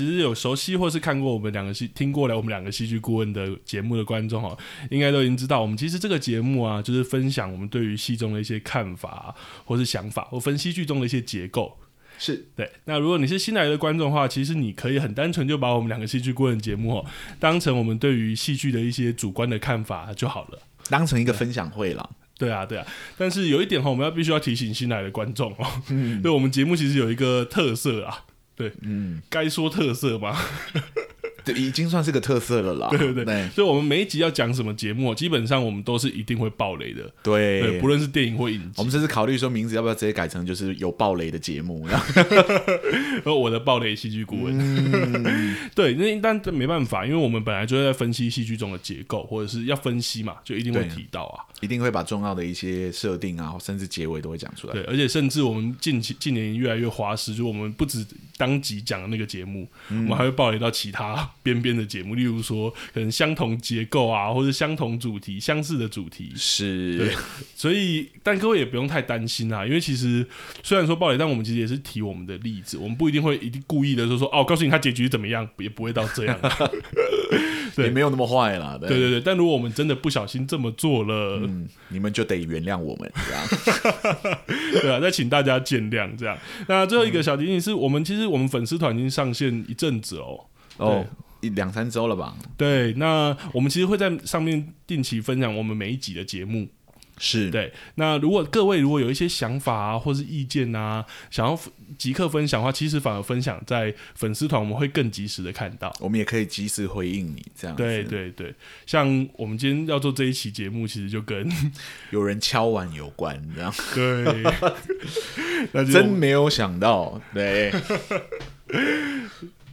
其实有熟悉或是看过我们两个戏、听过来我们两个戏剧顾问的节目的观众哈，应该都已经知道，我们其实这个节目啊，就是分享我们对于戏中的一些看法或是想法，或分析剧中的一些结构。是对。那如果你是新来的观众的话，其实你可以很单纯就把我们两个戏剧顾问节目哦，当成我们对于戏剧的一些主观的看法就好了，当成一个分享会了。对啊，对啊。但是有一点哈，我们要必须要提醒新来的观众哦，嗯，对我们节目其实有一个特色啊。对，嗯，该说特色吧。对，已经算是个特色了啦。对对对，对，所以我们每一集要讲什么节目，基本上我们都是一定会爆雷的。对，对，不论是电影或影集，我们甚至考虑说名字要不要直接改成就是有爆雷的节目。然 后我的爆雷戏剧顾问。嗯、对，那但没办法，因为我们本来就是在分析戏剧中的结构，或者是要分析嘛，就一定会提到啊，一定会把重要的一些设定啊，甚至结尾都会讲出来。对，而且甚至我们近期近年越来越花式，就我们不止当集讲的那个节目，嗯、我们还会爆雷到其他边边的节目。例如说，可能相同结构啊，或者相同主题、相似的主题是，对，所以但各位也不用太担心啊，因为其实虽然说暴雷，但我们其实也是提我们的例子，我们不一定会一定故意的说说哦，告诉你他结局怎么样，也不会到这样，对，也没有那么坏啦。对对对，但如果我们真的不小心这么做了，嗯，你们就得原谅我们，这样，对啊，再请大家见谅，这样。那最后一个小提醒是我们其实我们粉丝团已经上线一阵子哦，哦。一两三周了吧？对，那我们其实会在上面定期分享我们每一集的节目，是对。那如果各位如果有一些想法啊，或是意见啊，想要即刻分享的话，其实反而分享在粉丝团，我们会更及时的看到，我们也可以及时回应你这样。对对对，像我们今天要做这一期节目，其实就跟 有人敲碗有关，这样。对，那真没有想到，对。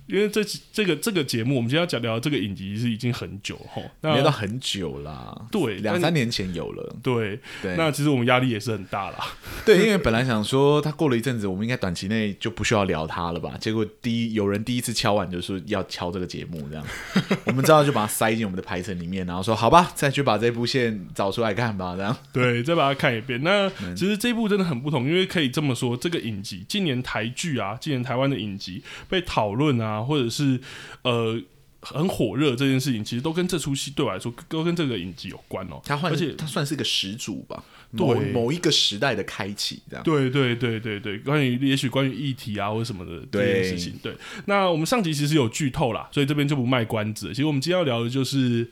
因为这这个这个节目，我们今天要讲聊这个影集是已经很久齁，没到很久啦，对，两三年前有了，对对。那其实我们压力也是很大啦，对，因为本来想说他过了一阵子，我们应该短期内就不需要聊他了吧？结果第一有人第一次敲碗，就说要敲这个节目，这样，我们知道就把它塞进我们的排程里面，然后说好吧，再去把这部线找出来看吧，这样，对，再把它看一遍。那其实这部真的很不同，因为可以这么说，这个影集今年台剧啊，今年台湾的影集被讨论啊。或者是呃很火热这件事情，其实都跟这出戏对我来说都跟这个影集有关哦。它而且它算是一个始祖吧，某某一个时代的开启，这样。对对对对对，关于也许关于议题啊或者什么的这件事情。对，那我们上集其实有剧透啦，所以这边就不卖关子。其实我们今天要聊的就是。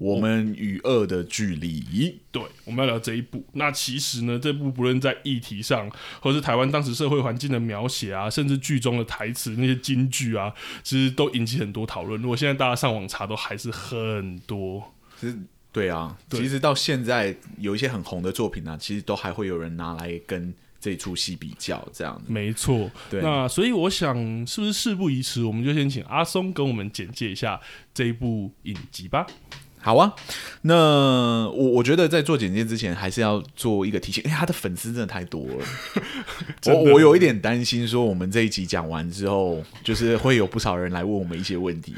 我们与恶的距离，对，我们要聊这一部。那其实呢，这部不论在议题上，或是台湾当时社会环境的描写啊，甚至剧中的台词那些金句啊，其实都引起很多讨论。如果现在大家上网查，都还是很多。其实，对啊，对，其实到现在有一些很红的作品呢、啊，其实都还会有人拿来跟这出戏比较，这样。没错，对。那所以我想，是不是事不宜迟，我们就先请阿松跟我们简介一下这一部影集吧。好啊，那我我觉得在做简介之前，还是要做一个提醒。哎、欸，他的粉丝真的太多了，我我有一点担心，说我们这一集讲完之后，就是会有不少人来问我们一些问题。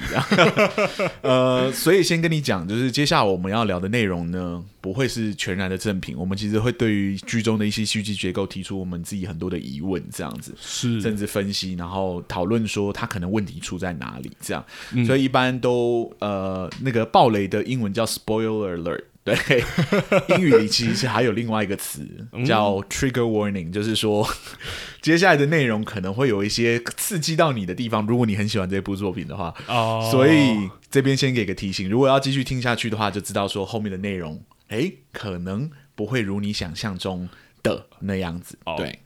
呃，所以先跟你讲，就是接下来我们要聊的内容呢，不会是全然的正品。我们其实会对于剧中的一些戏剧结构提出我们自己很多的疑问，这样子是甚至分析，然后讨论说他可能问题出在哪里，这样。嗯、所以一般都呃那个暴雷的。英文叫 spoiler alert，对，英语里其实还有另外一个词叫 trigger warning，就是说接下来的内容可能会有一些刺激到你的地方。如果你很喜欢这部作品的话，哦，所以这边先给个提醒，如果要继续听下去的话，就知道说后面的内容，哎，可能不会如你想象中的那样子。对，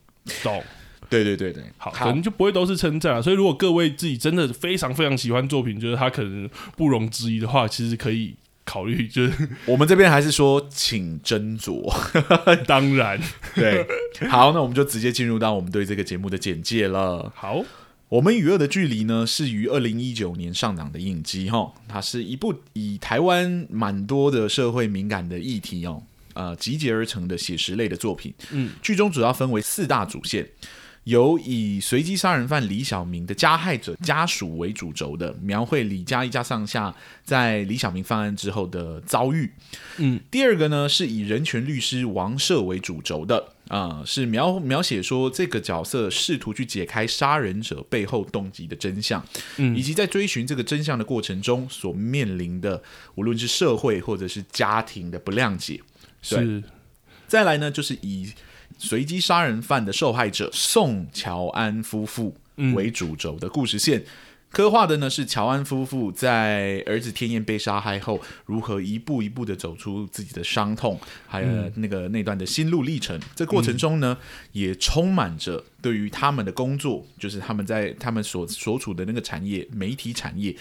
懂，对对对对，好，可能就不会都是称赞了。所以如果各位自己真的非常非常喜欢作品，觉得它可能不容置疑的话，其实可以。考虑，就是我们这边还是说请斟酌。当然，对。好，那我们就直接进入到我们对这个节目的简介了。好，我们与恶的距离呢，是于二零一九年上档的影集哈，它是一部以台湾蛮多的社会敏感的议题哦，呃，集结而成的写实类的作品。嗯，剧中主要分为四大主线。由以随机杀人犯李小明的加害者家属为主轴的，描绘李家一家上下在李小明犯案之后的遭遇。嗯，第二个呢是以人权律师王社为主轴的，啊、呃，是描描写说这个角色试图去解开杀人者背后动机的真相，嗯，以及在追寻这个真相的过程中所面临的，无论是社会或者是家庭的不谅解。是，再来呢就是以。随机杀人犯的受害者宋乔安夫妇为主轴的故事线，嗯、刻画的呢是乔安夫妇在儿子天燕被杀害后，如何一步一步的走出自己的伤痛，还有那个那段的心路历程。这过程中呢，也充满着对于他们的工作，就是他们在他们所所处的那个产业媒体产业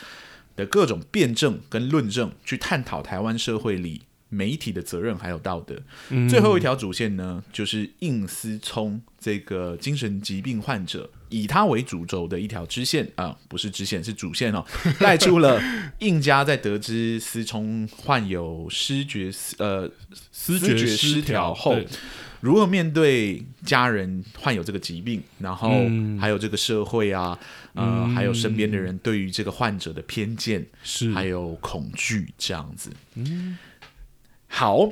的各种辩证跟论证，去探讨台湾社会里。媒体的责任还有道德，嗯、最后一条主线呢，就是应思聪这个精神疾病患者，以他为主轴的一条支线啊，不是支线，是主线哦，带出了应家在得知思聪患有失觉呃思觉失调后，如何面对家人患有这个疾病，然后还有这个社会啊，嗯、呃，还有身边的人对于这个患者的偏见是。还有恐惧这样子，嗯。好，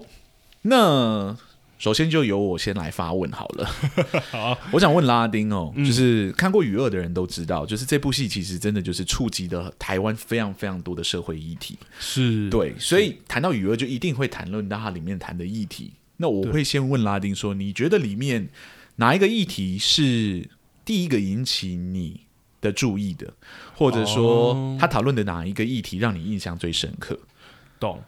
那首先就由我先来发问好了。好，我想问拉丁哦，嗯、就是看过《雨恶》的人都知道，就是这部戏其实真的就是触及的台湾非常非常多的社会议题。是对，所以谈到《雨恶》，就一定会谈论到它里面谈的议题。那我会先问拉丁说，你觉得里面哪一个议题是第一个引起你的注意的，或者说他讨论的哪一个议题让你印象最深刻？懂。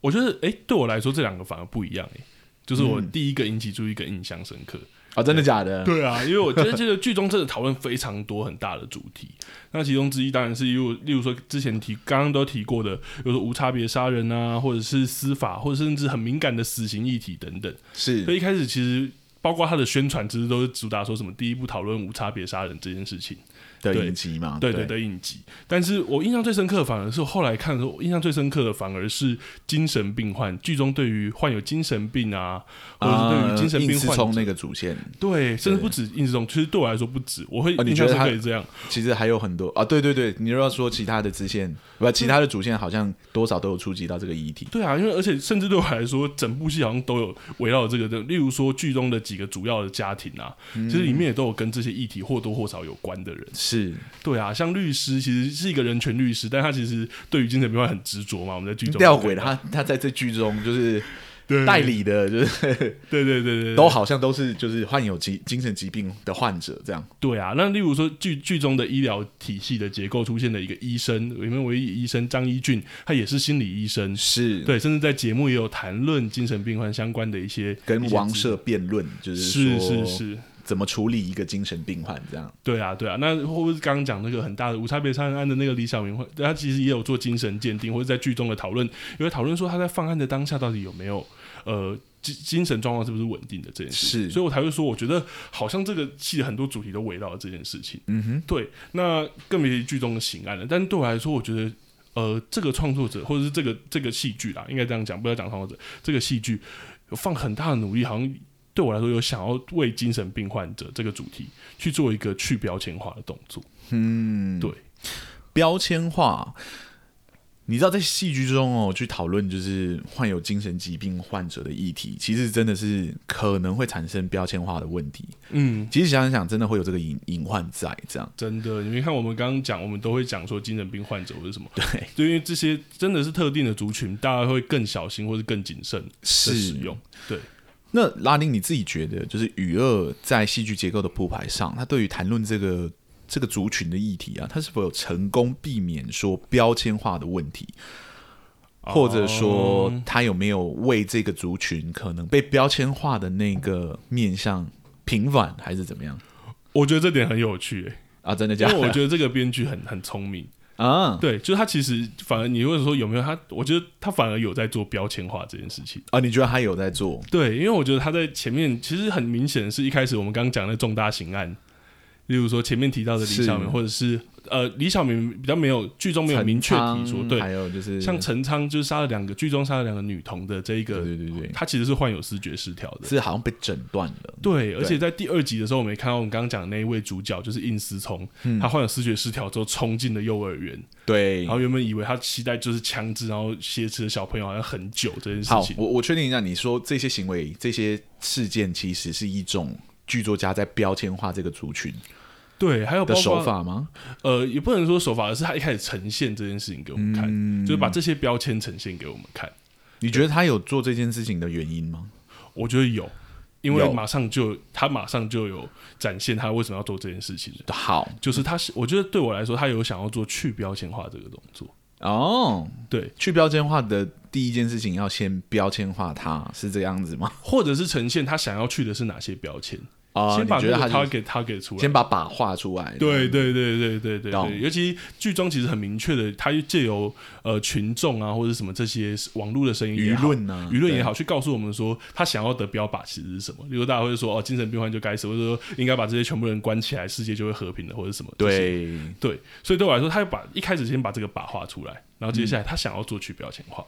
我觉得，哎、欸，对我来说，这两个反而不一样，哎，就是我第一个引起注意跟印象深刻啊、真的假的？对啊，因为我觉得这个剧中真的讨论非常多很大的主题，那其中之一当然是例如，例如说之前提刚刚都提过的，比如说无差别杀人啊，或者是司法，或者甚至很敏感的死刑议题等等。是，所以一开始其实包括他的宣传，其实都是主打说什么第一步讨论无差别杀人这件事情。的影集嘛，对对对，影集。但是我印象最深刻的，反而是我后来看的时候，我印象最深刻的反而是精神病患剧中对于患有精神病啊，或者是对于精神病患者那个主线，对，甚至不止应思聪，其实对我来说不止。我会印象深刻这样，其实还有很多啊，对对对，你又要说其他的支线，不，其他的主线好像多少都有触及到这个议题。对啊，因为而且甚至对我来说，整部戏好像都有围绕这个的，例如说剧中的几个主要的家庭啊，其实里面也都有跟这些议题或多或少有关的人。是，对啊。像律师其实是一个人权律师，但他其实对于精神病患很执着嘛。我们在剧中吊诡的他，他在这剧中就是代理的，就是对对对对，都好像都是就是患有疾精神疾病的患者这样。对啊，那例如说剧剧中的医疗体系的结构出现的一个医生，里面唯一医生张一俊，他也是心理医生，是对，甚至在节目也有谈论精神病患相关的一些跟王社辩论，就是说是是是。怎么处理一个精神病患？这样对啊，对啊。那或者是刚刚讲那个很大的无差别杀人案的那个李小明，他其实也有做精神鉴定，或者在剧中的讨论，有讨论说他在犯案的当下到底有没有呃精精神状况是不是稳定的这件事。是，所以我才会说，我觉得好像这个戏的很多主题都围绕了这件事情。嗯哼，对。那更别提剧中的刑案了。但是对我来说，我觉得呃，这个创作者或者是这个这个戏剧啦，应该这样讲，不要讲创作者，这个戏剧有放很大的努力，好像。对我来说，有想要为精神病患者这个主题去做一个去标签化的动作。嗯，对，标签化，你知道在戏剧中哦，去讨论就是患有精神疾病患者的议题，其实真的是可能会产生标签化的问题。嗯，其实想想，真的会有这个隐隐患在这样。真的，你看我们刚刚讲，我们都会讲说精神病患者或者什么，对，因为这些真的是特定的族群，大家会更小心或是更谨慎的使用。对。那拉丁，你自己觉得，就是《雨恶》在戏剧结构的铺排上，他对于谈论这个这个族群的议题啊，他是否有成功避免说标签化的问题，或者说他有没有为这个族群可能被标签化的那个面向平反，还是怎么样？我觉得这点很有趣，欸，啊，真的假的？因为我觉得这个编剧很很聪明。啊，对，就是他其实反而你如果说有没有他，我觉得他反而有在做标签化这件事情啊。你觉得他有在做？对，因为我觉得他在前面其实很明显的是一开始我们刚刚讲的重大刑案，例如说前面提到的李小明，或者是。呃，李小明比较没有剧中没有明确提出，对，还有就是像陈仓就是杀了两个剧中杀了两个女童的这一个，对对对，他其实是患有视觉失调的，是好像被诊断了。对，而且在第二集的时候，我们也看到我们刚刚讲的那一位主角就是应思聪，嗯、他患有视觉失调之后冲进了幼儿园，对，然后原本以为他期待就是枪支，然后挟持的小朋友好像很久这件事情。好，我我确定一下，你说这些行为、这些事件，其实是一种剧作家在标签化这个族群。对，还有的手法吗？呃，也不能说手法，而是他一开始呈现这件事情给我们看，嗯、就是把这些标签呈现给我们看。你觉得他有做这件事情的原因吗？我觉得有，因为马上就他马上就有展现他为什么要做这件事情。好，就是他是，我觉得对我来说，他有想要做去标签化这个动作。哦，对，去标签化的第一件事情要先标签化他，他是这样子吗？或者是呈现他想要去的是哪些标签？先把觉得他给他给出来，先把靶画出来。对对对对对对对，尤其剧中其实很明确的，他借由呃群众啊或者什么这些网络的声音舆论啊舆论也好，去告诉我们说他想要的标靶其实是什么。比如大家会说哦，精神病患就该死，或者说应该把这些全部人关起来，世界就会和平的，或者什么。对对，所以对我来说，他要把一开始先把这个靶画出来，然后接下来他想要做去标签化。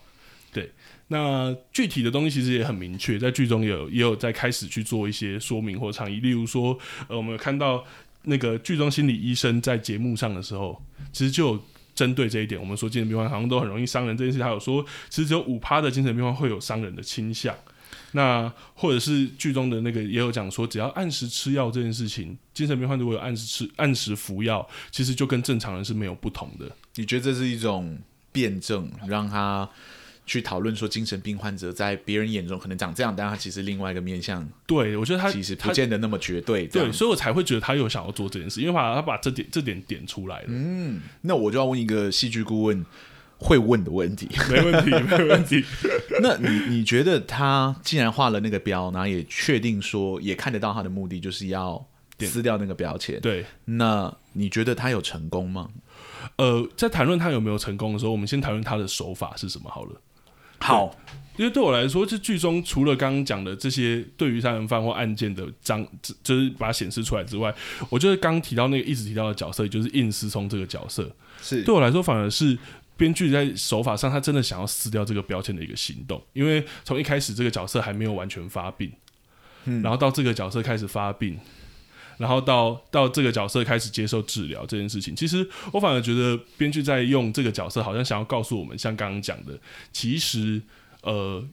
对，那具体的东西其实也很明确，在剧中也有也有在开始去做一些说明或倡议。例如说，呃，我们有看到那个剧中心理医生在节目上的时候，其实就有针对这一点，我们说精神病患好像都很容易伤人这件事，他有说，其实只有五趴的精神病患会有伤人的倾向。那或者是剧中的那个也有讲说，只要按时吃药这件事情，精神病患如果有按时吃、按时服药，其实就跟正常人是没有不同的。你觉得这是一种辩证，让他？去讨论说，精神病患者在别人眼中可能长这样，但他其实另外一个面向。对，我觉得他其实不见得那么绝对。对，所以我才会觉得他有想要做这件事，因为把他把这点这点点出来了。嗯，那我就要问一个戏剧顾问会问的问题。没问题，没问题。那你你觉得他既然画了那个标，然后也确定说也看得到他的目的就是要撕掉那个标签，对，那你觉得他有成功吗？呃，在谈论他有没有成功的时候，我们先谈论他的手法是什么好了。好，因为对我来说，这剧中除了刚刚讲的这些对于杀人犯或案件的章，就是把它显示出来之外，我觉得刚提到那个一直提到的角色，也就是应思聪这个角色，是。对我来说反而是编剧在手法上，他真的想要撕掉这个标签的一个行动。因为从一开始这个角色还没有完全发病，嗯，然后到这个角色开始发病，然后到到这个角色开始接受治疗这件事情，其实我反而觉得编剧在用这个角色，好像想要告诉我们，像刚刚讲的，其实呃，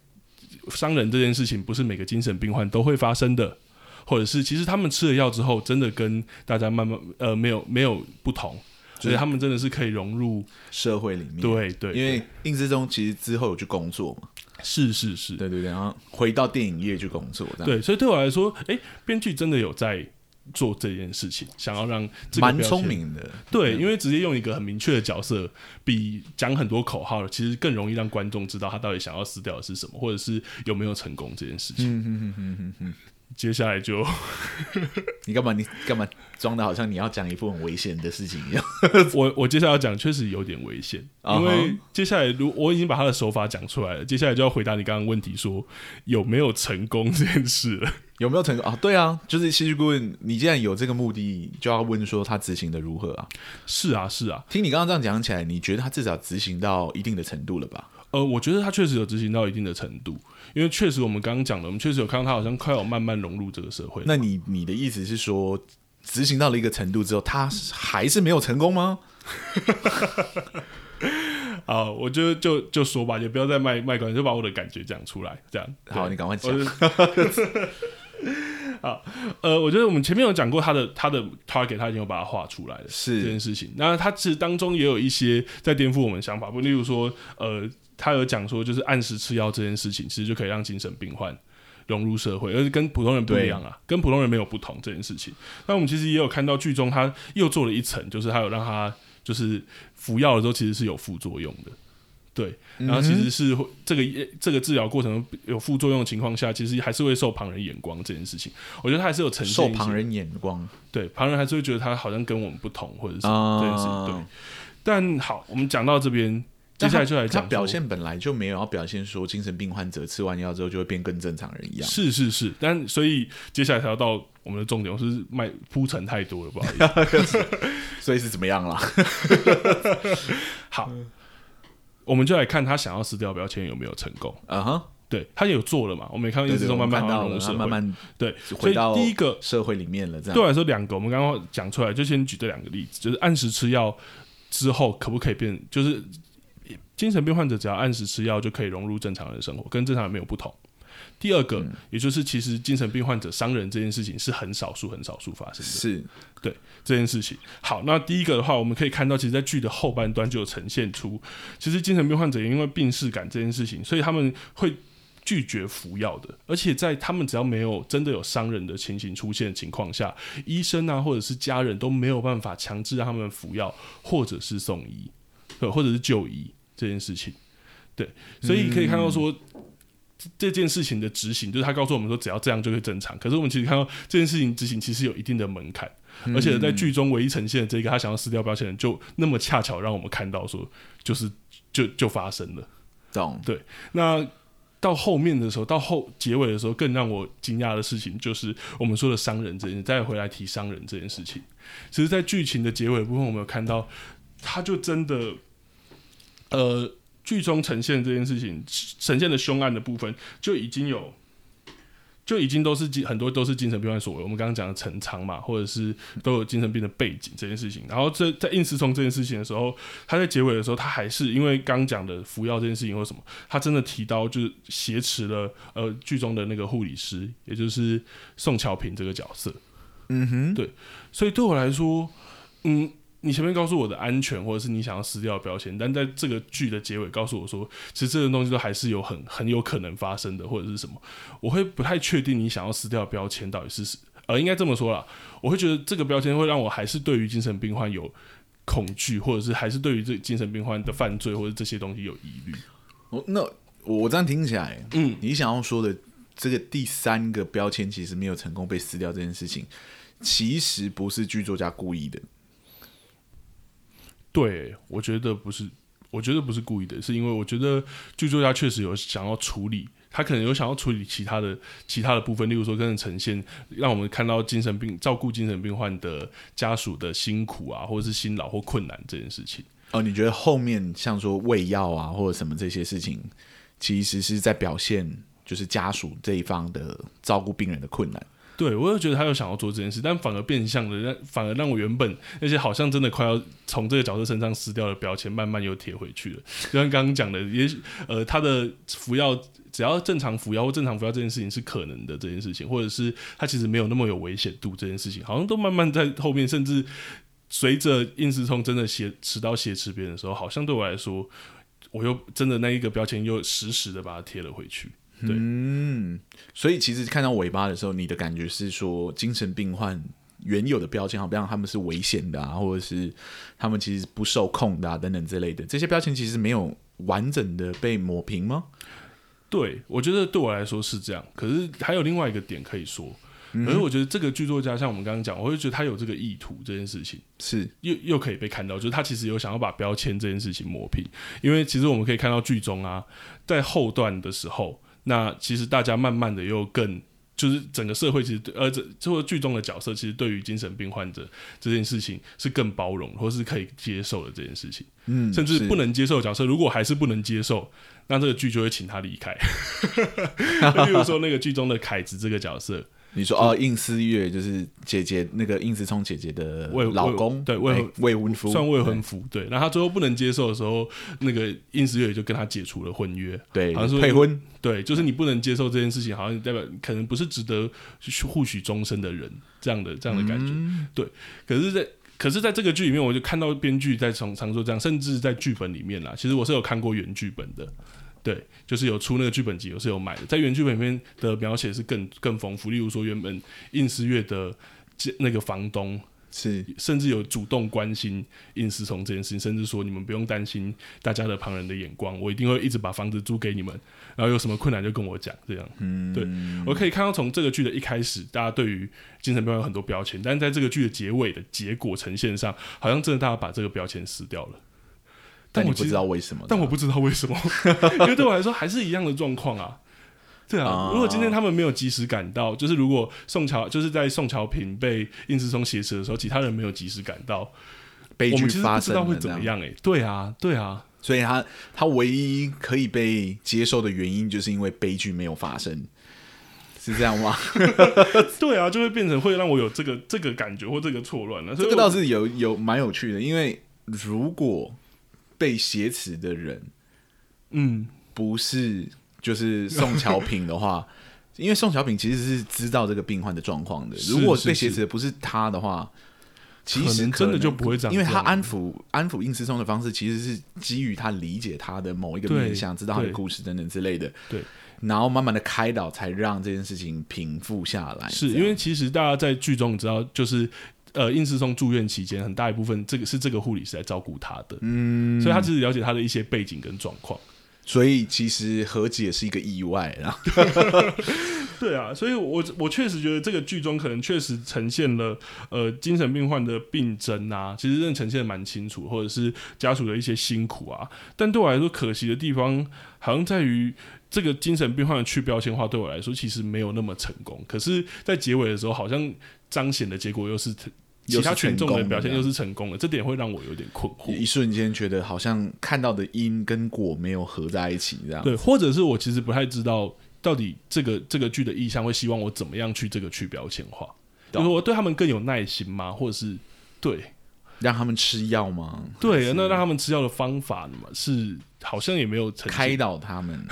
伤人这件事情不是每个精神病患都会发生的，或者是其实他们吃了药之后，真的跟大家慢慢呃没有没有不同，所以他们真的是可以融入社会里面。对对，因为应之中其实之后有去工作嘛，是是是，对对对，然后回到电影业去工作，对，所以对我来说，哎，编剧真的有在。做这件事情，想要让蛮聪明的，对，因为直接用一个很明确的角色，比讲很多口号，其实更容易让观众知道他到底想要撕掉的是什么，或者是有没有成功这件事情。接下来就 你干嘛？你干嘛装的好像你要讲一部很危险的事情一样？我我接下来要讲确实有点危险，uh huh. 因为接下来如我已经把他的手法讲出来了，接下来就要回答你刚刚问题说有没有成功这件事了？有没有成功啊？对啊，就是戏剧顾问，你既然有这个目的，就要问说他执行的如何啊？是啊，是啊，听你刚刚这样讲起来，你觉得他至少执行到一定的程度了吧？呃，我觉得他确实有执行到一定的程度。因为确实，我们刚刚讲的，我们确实有看到他好像快要慢慢融入这个社会。那你你的意思是说，执行到了一个程度之后，他还是没有成功吗？啊，我就就就说吧，也不要再卖卖关子，就把我的感觉讲出来，这样。好，你赶快讲。好，呃，我觉得我们前面有讲过他的他的 target，他已经有把它画出来了，是这件事情。那他其实当中也有一些在颠覆我们想法，不，例如说，呃。他有讲说，就是按时吃药这件事情，其实就可以让精神病患融入社会，而且跟普通人不一样啊，跟普通人没有不同这件事情。那我们其实也有看到剧中，他又做了一层，就是他有让他就是服药的时候，其实是有副作用的。对，然后其实是这个这个治疗过程有副作用的情况下，其实还是会受旁人眼光这件事情。我觉得他还是有呈现受旁人眼光，对，旁人还是会觉得他好像跟我们不同，或者是这件事情。对。但好，我们讲到这边，接下来就来讲他表现本来就没有要表现说精神病患者吃完药之后就会变跟正常人一样。是是是，但所以接下来才要到我们的重点，我是卖铺陈太多了，不好意思。所以是怎么样了？好，我们就来看他想要撕掉标签有没有成功。啊？哈。对他也有做了嘛？我们也看到一直都慢慢融入社会，慢慢对，所以第一个社会里面了。这样对我来说，两个我们刚刚讲出来，就先举这两个例子，就是按时吃药之后可不可以变？就是精神病患者只要按时吃药就可以融入正常人的生活，跟正常人没有不同。第二个，嗯、也就是其实精神病患者伤人这件事情是很少数、很少数发生的。是对这件事情。好，那第一个的话，我们可以看到，其实，在剧的后半段就有呈现出，其实精神病患者因为病逝感这件事情，所以他们会。拒绝服药的，而且在他们只要没有真的有伤人的情形出现的情况下，医生啊或者是家人都没有办法强制让他们服药，或者是送医，对，或者是就医这件事情。对，所以可以看到说、嗯、这件事情的执行，就是他告诉我们说只要这样就会正常。可是我们其实看到这件事情执行其实有一定的门槛，嗯、而且在剧中唯一呈现的这个他想要撕掉标签人，就那么恰巧让我们看到说，就是就就发生了。懂对，那。到后面的时候，到后结尾的时候，更让我惊讶的事情就是我们说的伤人这件事。再回来提伤人这件事情，其实，在剧情的结尾的部分，我们有看到，他就真的，呃，剧中呈现这件事情，呈现的凶案的部分就已经有。就已经都是精很多都是精神病患所为，我们刚刚讲的陈仓嘛，或者是都有精神病的背景这件事情。然后这在应思聪这件事情的时候，他在结尾的时候，他还是因为刚讲的服药这件事情或什么，他真的提到就是挟持了呃剧中的那个护理师，也就是宋乔平这个角色。嗯哼，对，所以对我来说，嗯。你前面告诉我的安全，或者是你想要撕掉的标签，但在这个剧的结尾告诉我说，其实这个东西都还是有很很有可能发生的，或者是什么，我会不太确定你想要撕掉的标签到底是呃，应该这么说啦，我会觉得这个标签会让我还是对于精神病患有恐惧，或者是还是对于这精神病患的犯罪或者这些东西有疑虑。哦，那我这样听起来，嗯，你想要说的这个第三个标签其实没有成功被撕掉这件事情，其实不是剧作家故意的。对，我觉得不是，我觉得不是故意的，是因为我觉得剧作家确实有想要处理，他可能有想要处理其他的其他的部分，例如说，跟着呈现，让我们看到精神病照顾精神病患的家属的辛苦啊，或者是辛劳或困难这件事情。哦，你觉得后面像说喂药啊，或者什么这些事情，其实是在表现就是家属这一方的照顾病人的困难？对，我又觉得他有想要做这件事，但反而变相的让，反而让我原本那些好像真的快要从这个角色身上撕掉的标签，慢慢又贴回去了。就像刚刚讲的，也许呃，他的服药只要正常服药或正常服药这件事情是可能的这件事情，或者是他其实没有那么有危险度这件事情，好像都慢慢在后面，甚至随着应思聪真的挟持刀挟持别人的时候，好像对我来说，我又真的那一个标签又实时的把它贴了回去。对嗯，所以其实看到尾巴的时候，你的感觉是说，精神病患原有的标签，好像他们是危险的啊，或者是他们其实不受控的啊，等等之类的，这些标签其实没有完整的被抹平吗？对，我觉得对我来说是这样。可是还有另外一个点可以说，可是我觉得这个剧作家像我们刚刚讲，我会觉得他有这个意图，这件事情是又又可以被看到，就是他其实有想要把标签这件事情抹平，因为其实我们可以看到剧中啊，在后段的时候。那其实大家慢慢的又更，就是整个社会其实呃这这个剧中的角色其实对于精神病患者这件事情是更包容或是可以接受的这件事情，嗯，甚至不能接受的角色如果还是不能接受，那这个剧就会请他离开，比如说那个剧中的凯子这个角色。你说哦，应思月就是姐姐那个应思聪姐姐的老公，对未婚未婚夫，算未婚夫，对。然后他最后不能接受的时候，那个应思月就跟他解除了婚约，对，好像说配婚，对，就是你不能接受这件事情，好像代表可能不是值得互许终身的人，这样的这样的感觉，嗯、对。可是在，在可是在这个剧里面，我就看到编剧在常常说这样，甚至在剧本里面啦，其实我是有看过原剧本的。对，就是有出那个剧本集，我是有买的。在原剧本里面的描写是更更丰富，例如说原本应思月的那个房东是甚至有主动关心应思从这件事情，甚至说你们不用担心大家的旁人的眼光，我一定会一直把房子租给你们，然后有什么困难就跟我讲，这样。嗯，对，我可以看到从这个剧的一开始，大家对于精神病有很多标签，但是在这个剧的结尾的结果呈现上，好像真的大家把这个标签撕掉了。但我不知道为什么，但我不知道为什么，因为对我来说还是一样的状况啊。对啊，如果今天他们没有及时赶到，就是如果宋乔就是在宋乔平被应志松挟持的时候，其他人没有及时赶到，悲剧发生，不知道会怎么样？哎，对啊，对啊，所以他他唯一可以被接受的原因，就是因为悲剧没有发生，是这样吗？对啊，就会变成会让我有这个这个感觉或这个错乱了。这个倒是有有蛮有趣的，因为如果被挟持的人，嗯，不是。就是宋乔平的话，因为宋乔平其实是知道这个病患的状况的。如果被挟持的不是他的话，其实真的就不会这样。因为他安抚安抚应思聪的方式，其实是基于他理解他的某一个面向，知道他的故事等等之类的。对，然后慢慢的开导，才让这件事情平复下来。是因为其实大家在剧中你知道，就是呃，应思聪住院期间，很大一部分这个是这个护理师来照顾他的。嗯，所以他其实了解他的一些背景跟状况。所以其实和解是一个意外啊，对啊，所以我我确实觉得这个剧中可能确实呈现了呃精神病患的病症啊，其实真的呈现的蛮清楚，或者是家属的一些辛苦啊。但对我来说，可惜的地方好像在于这个精神病患的去标签化，对我来说其实没有那么成功。可是，在结尾的时候，好像彰显的结果又是。其他群众的表现又是成功的，这点会让我有点困惑。一瞬间觉得好像看到的因跟果没有合在一起，这样。对，或者是我其实不太知道到底这个这个剧的意向会希望我怎么样去这个去标签化，就是我对他们更有耐心吗？或者是对？让他们吃药吗？对，那让他们吃药的方法嘛，是好像也没有开导他们。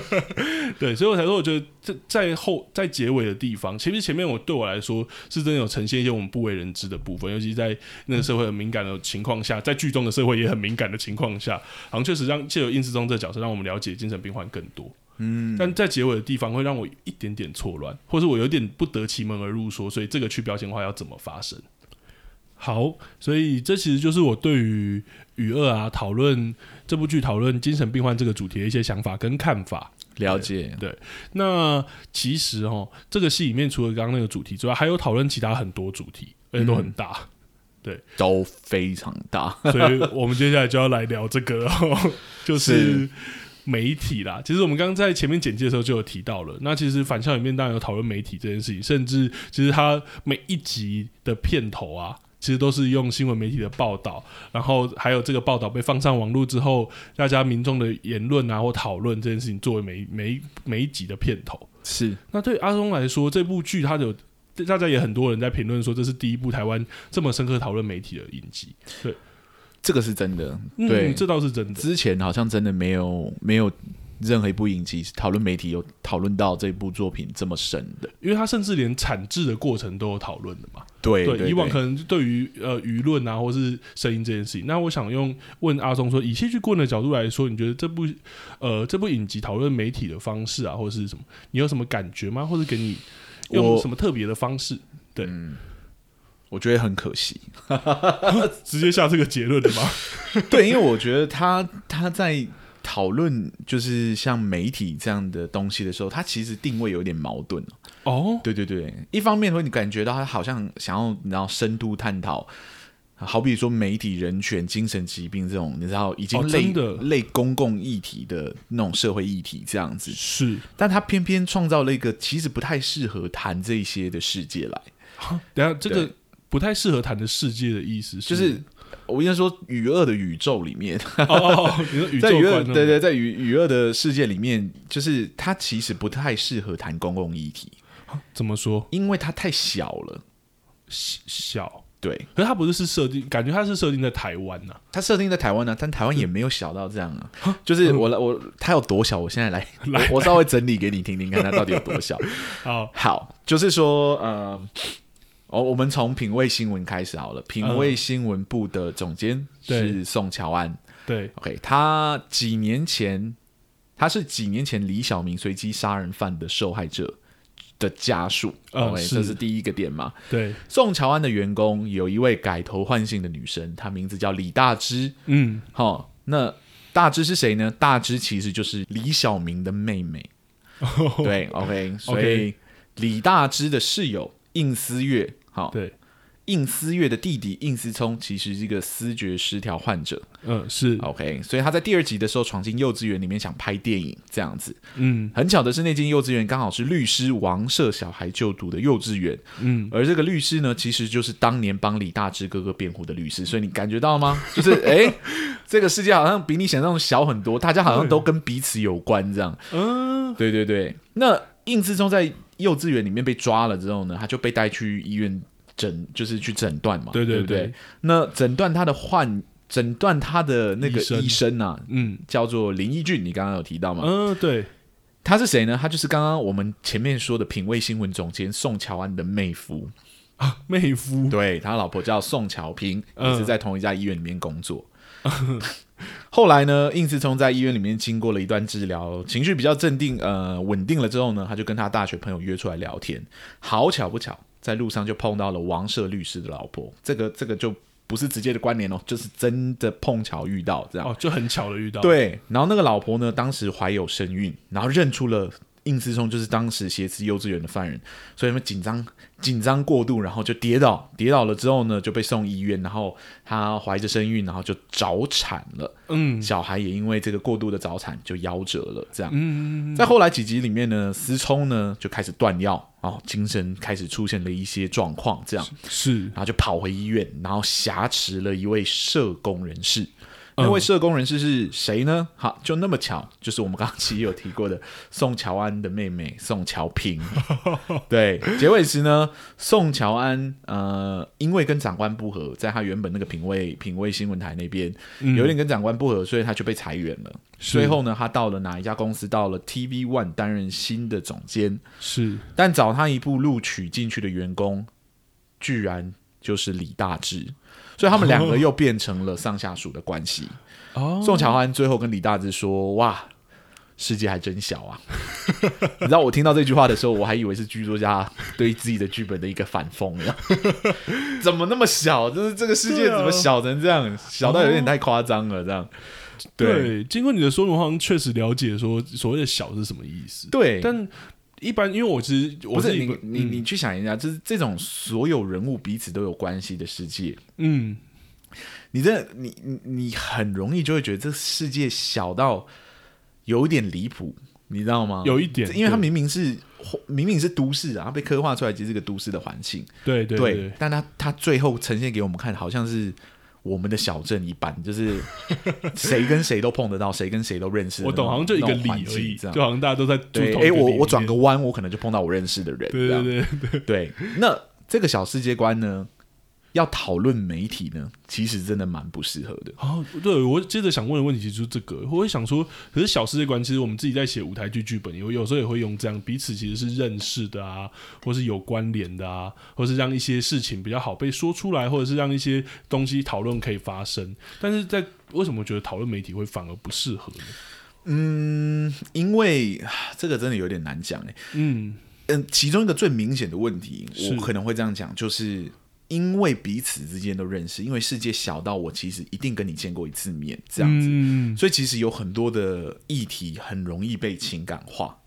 对，所以我才说，我觉得在在后在结尾的地方，其实前面我对我来说是真的有呈现一些我们不为人知的部分，尤其在那个社会很敏感的情况下，在剧中的社会也很敏感的情况下，好像确实让借由应思聪这个角色，让我们了解精神病患更多。嗯，但在结尾的地方会让我一点点错乱，或者我有点不得其门而入，说，所以这个去标签化要怎么发生？好，所以这其实就是我对于与二啊讨论这部剧、讨论精神病患这个主题的一些想法跟看法。了解，对。那其实哦，这个戏里面除了刚刚那个主题之外，还有讨论其他很多主题，而且都很大，嗯、对，都非常大。所以我们接下来就要来聊这个，就是媒体啦。其实我们刚刚在前面简介的时候就有提到了。那其实反校里面当然有讨论媒体这件事情，甚至其实它每一集的片头啊。其实都是用新闻媒体的报道，然后还有这个报道被放上网络之后，大家民众的言论啊或讨论这件事情作为每每每一集的片头。是。那对阿东来说，这部剧它有大家也很多人在评论说，这是第一部台湾这么深刻讨论媒体的影集。对，这个是真的。对，嗯，这倒是真的。之前好像真的没有没有。任何一部影集讨论媒体有讨论到这部作品这么深的，因为他甚至连产制的过程都有讨论的嘛。对，以往可能对于呃舆论啊，或是声音这件事情，那我想用问阿松说，以戏剧顾问的角度来说，你觉得这部呃这部影集讨论媒体的方式啊，或者是什么，你有什么感觉吗？或者给你用什么特别的方式？对、嗯，我觉得很可惜，直接下这个结论的吗？对，因为我觉得他他在。讨论就是像媒体这样的东西的时候，它其实定位有点矛盾哦。对对对，一方面会你感觉到他好像想要然后深度探讨，好比说媒体人权、精神疾病这种，你知道已经类、哦、类公共议题的那种社会议题这样子。是，但他偏偏创造了一个其实不太适合谈这些的世界来。等下这个不太适合谈的世界的意思是？就是。我应该说，与恶的宇宙里面，哦，宇宙，在与恶，对对，在与与恶的世界里面，就是它其实不太适合谈公共议题。怎么说？因为它太小了，小。对，可是它不是是设定，感觉它是设定在台湾呢、啊。它设定在台湾呢、啊，但台湾也没有小到这样啊。就是我来我它有多小？我现在来，来我，我稍微整理给你听听，看它到底有多小。好好，就是说，呃。哦，我们从品味新闻开始好了。品味新闻部的总监是宋乔安。对，OK，他几年前，他是几年前李小明随机杀人犯的受害者的家属。OK，这是第一个点嘛？对，宋乔安的员工有一位改头换姓的女生，她名字叫李大芝。嗯，好、哦，那大芝是谁呢？大芝其实就是李小明的妹妹。Oh, 对，OK，所以李大芝的室友应思月。好，对，应思月的弟弟应思聪其实是一个思觉失调患者。嗯，是 OK，所以他在第二集的时候闯进幼稚园里面想拍电影这样子。嗯，很巧的是，那间幼稚园刚好是律师王社小孩就读的幼稚园。嗯，而这个律师呢，其实就是当年帮李大智哥哥辩护的律师。所以你感觉到吗？就是哎，这个世界好像比你想象中小很多，大家好像都跟彼此有关这样。嗯，对对对。那应志聪在幼稚园里面被抓了之后呢，他就被带去医院。诊就是去诊断嘛，对对对，那诊断他的患，诊断他的那个医生啊，嗯，叫做林义俊，你刚刚有提到吗？嗯，对，他是谁呢？他就是刚刚我们前面说的品味新闻总监宋乔安的妹夫啊，妹夫，对，他老婆叫宋乔平，嗯、也是在同一家医院里面工作。嗯、后来呢，应思聪在医院里面经过了一段治疗，情绪比较镇定，呃，稳定了之后呢，他就跟他大学朋友约出来聊天。好巧不巧。在路上就碰到了王社律师的老婆，这个这个就不是直接的关联哦，就是真的碰巧遇到这样，哦，就很巧的遇到。对，然后那个老婆呢，当时怀有身孕，然后认出了应思聪就是当时挟持幼稚园的犯人，所以他们紧张紧张过度，然后就跌倒，跌倒了之后呢，就被送医院，然后她怀着身孕，然后就早产了，嗯，小孩也因为这个过度的早产就夭折了，这样，嗯，在后来几集里面呢，思聪呢就开始断药。哦，精神开始出现了一些状况，这样。是，是，然后就跑回医院，然后挟持了一位社工人士。那位社工人士是谁呢？好，就那么巧，就是我们刚刚其实有提过的宋乔安的妹妹宋乔平。对，结尾时呢，宋乔安呃，因为跟长官不和，在他原本那个品味品味新闻台那边、嗯、有点跟长官不和，所以他就被裁员了。最后呢，他到了哪一家公司？到了 TV One 担任新的总监。是，但找他一步录取进去的员工，居然就是李大志。所以他们两个又变成了上下属的关系。哦，宋乔安最后跟李大志说：“哇，世界还真小啊！” 你知道我听到这句话的时候，我还以为是剧作家对自己的剧本的一个反讽呢。怎么那么小？就是这个世界怎么小成这样？小到有点太夸张了。这样，对，经过你的说明，好像确实了解说所谓的小是什么意思。对，但。一般，因为我其实我是你你你去想一下，就是这种所有人物彼此都有关系的世界，嗯，你这你你你很容易就会觉得这世界小到有一点离谱，你知道吗？有一点，因为它明明是明明是都市啊，被刻画出来其实是个都市的环境，对对对，对，但它它最后呈现给我们看，好像是。我们的小镇一般，就是 谁跟谁都碰得到，谁跟谁都认识。我懂，好像就一个理而已，就好像大家都在对。哎、欸，我我转个弯，我可能就碰到我认识的人。对对对对，对。那这个小世界观呢？要讨论媒体呢，其实真的蛮不适合的。哦，对，我接着想问的问题其实就是这个。我会想说，可是小世界观，其实我们自己在写舞台剧剧本，有有时候也会用这样，彼此其实是认识的啊，或是有关联的啊，或是让一些事情比较好被说出来，或者是让一些东西讨论可以发生。但是在为什么觉得讨论媒体会反而不适合呢？嗯，因为这个真的有点难讲哎。嗯嗯，其中一个最明显的问题，我可能会这样讲，就是。因为彼此之间都认识，因为世界小到我其实一定跟你见过一次面，这样子，嗯、所以其实有很多的议题很容易被情感化。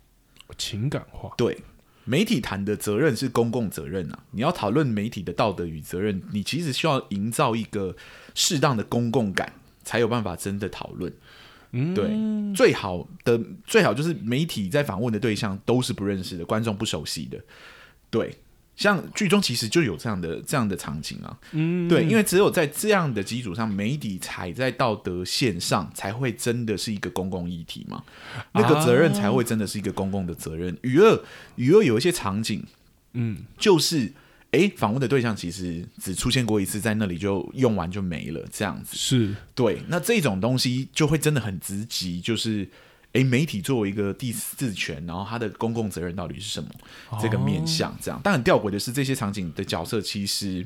情感化，对，媒体谈的责任是公共责任啊！你要讨论媒体的道德与责任，你其实需要营造一个适当的公共感，才有办法真的讨论。嗯，对，最好的最好就是媒体在访问的对象都是不认识的，观众不熟悉的，对。像剧中其实就有这样的这样的场景啊，嗯，对，因为只有在这样的基础上，媒体踩在道德线上，才会真的是一个公共议题嘛，那个责任才会真的是一个公共的责任。娱乐娱乐有一些场景，嗯，就是哎，访问的对象其实只出现过一次，在那里就用完就没了，这样子是对。那这种东西就会真的很直击，就是。诶，媒体作为一个第四权，然后它的公共责任到底是什么？哦、这个面向这样，但很吊诡的是，这些场景的角色其实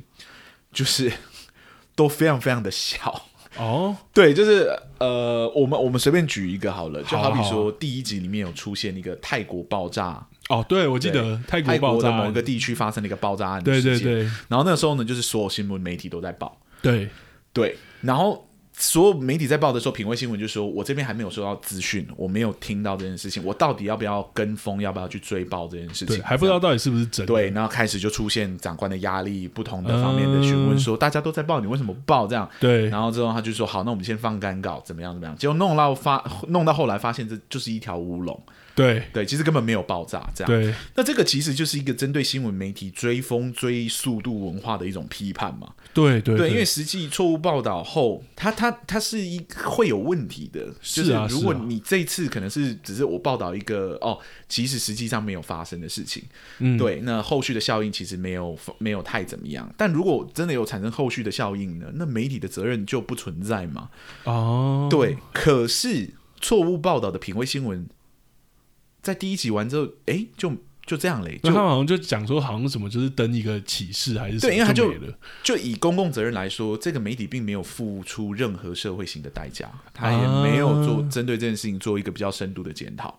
就是 都非常非常的小哦。对，就是呃，我们我们随便举一个好了，就好比说第一集里面有出现一个泰国爆炸哦，对，我记得泰国爆炸的某一个地区发生了一个爆炸案，对对对。然后那个时候呢，就是所有新闻媒体都在报，对对，然后。所有媒体在报的时候，品味新闻就说：“我这边还没有收到资讯，我没有听到这件事情，我到底要不要跟风，要不要去追报这件事情？还不知道到底是不是真的。”对，然后开始就出现长官的压力，不同的方面的询问，说、嗯、大家都在报，你为什么不报？这样对，然后之后他就说：“好，那我们先放干稿，怎么样？怎么样？”结果弄到发，弄到后来发现这就是一条乌龙。对对，其实根本没有爆炸，这样。对，那这个其实就是一个针对新闻媒体追风追速度文化的一种批判嘛。对对对，对，因为实际错误报道后，它它它是一会有问题的。是啊，就是如果你这一次可能是只是我报道一个哦，其实实际上没有发生的事情，嗯，对，那后续的效应其实没有没有太怎么样。但如果真的有产生后续的效应呢，那媒体的责任就不存在嘛。哦，对，可是错误报道的品味新闻。在第一集完之后，哎，就就这样嘞。就他好像就讲说，好像什么就是登一个启示还是什么，对，因为他就以公共责任来说，这个媒体并没有付出任何社会性的代价，他也没有做针对这件事情做一个比较深度的检讨。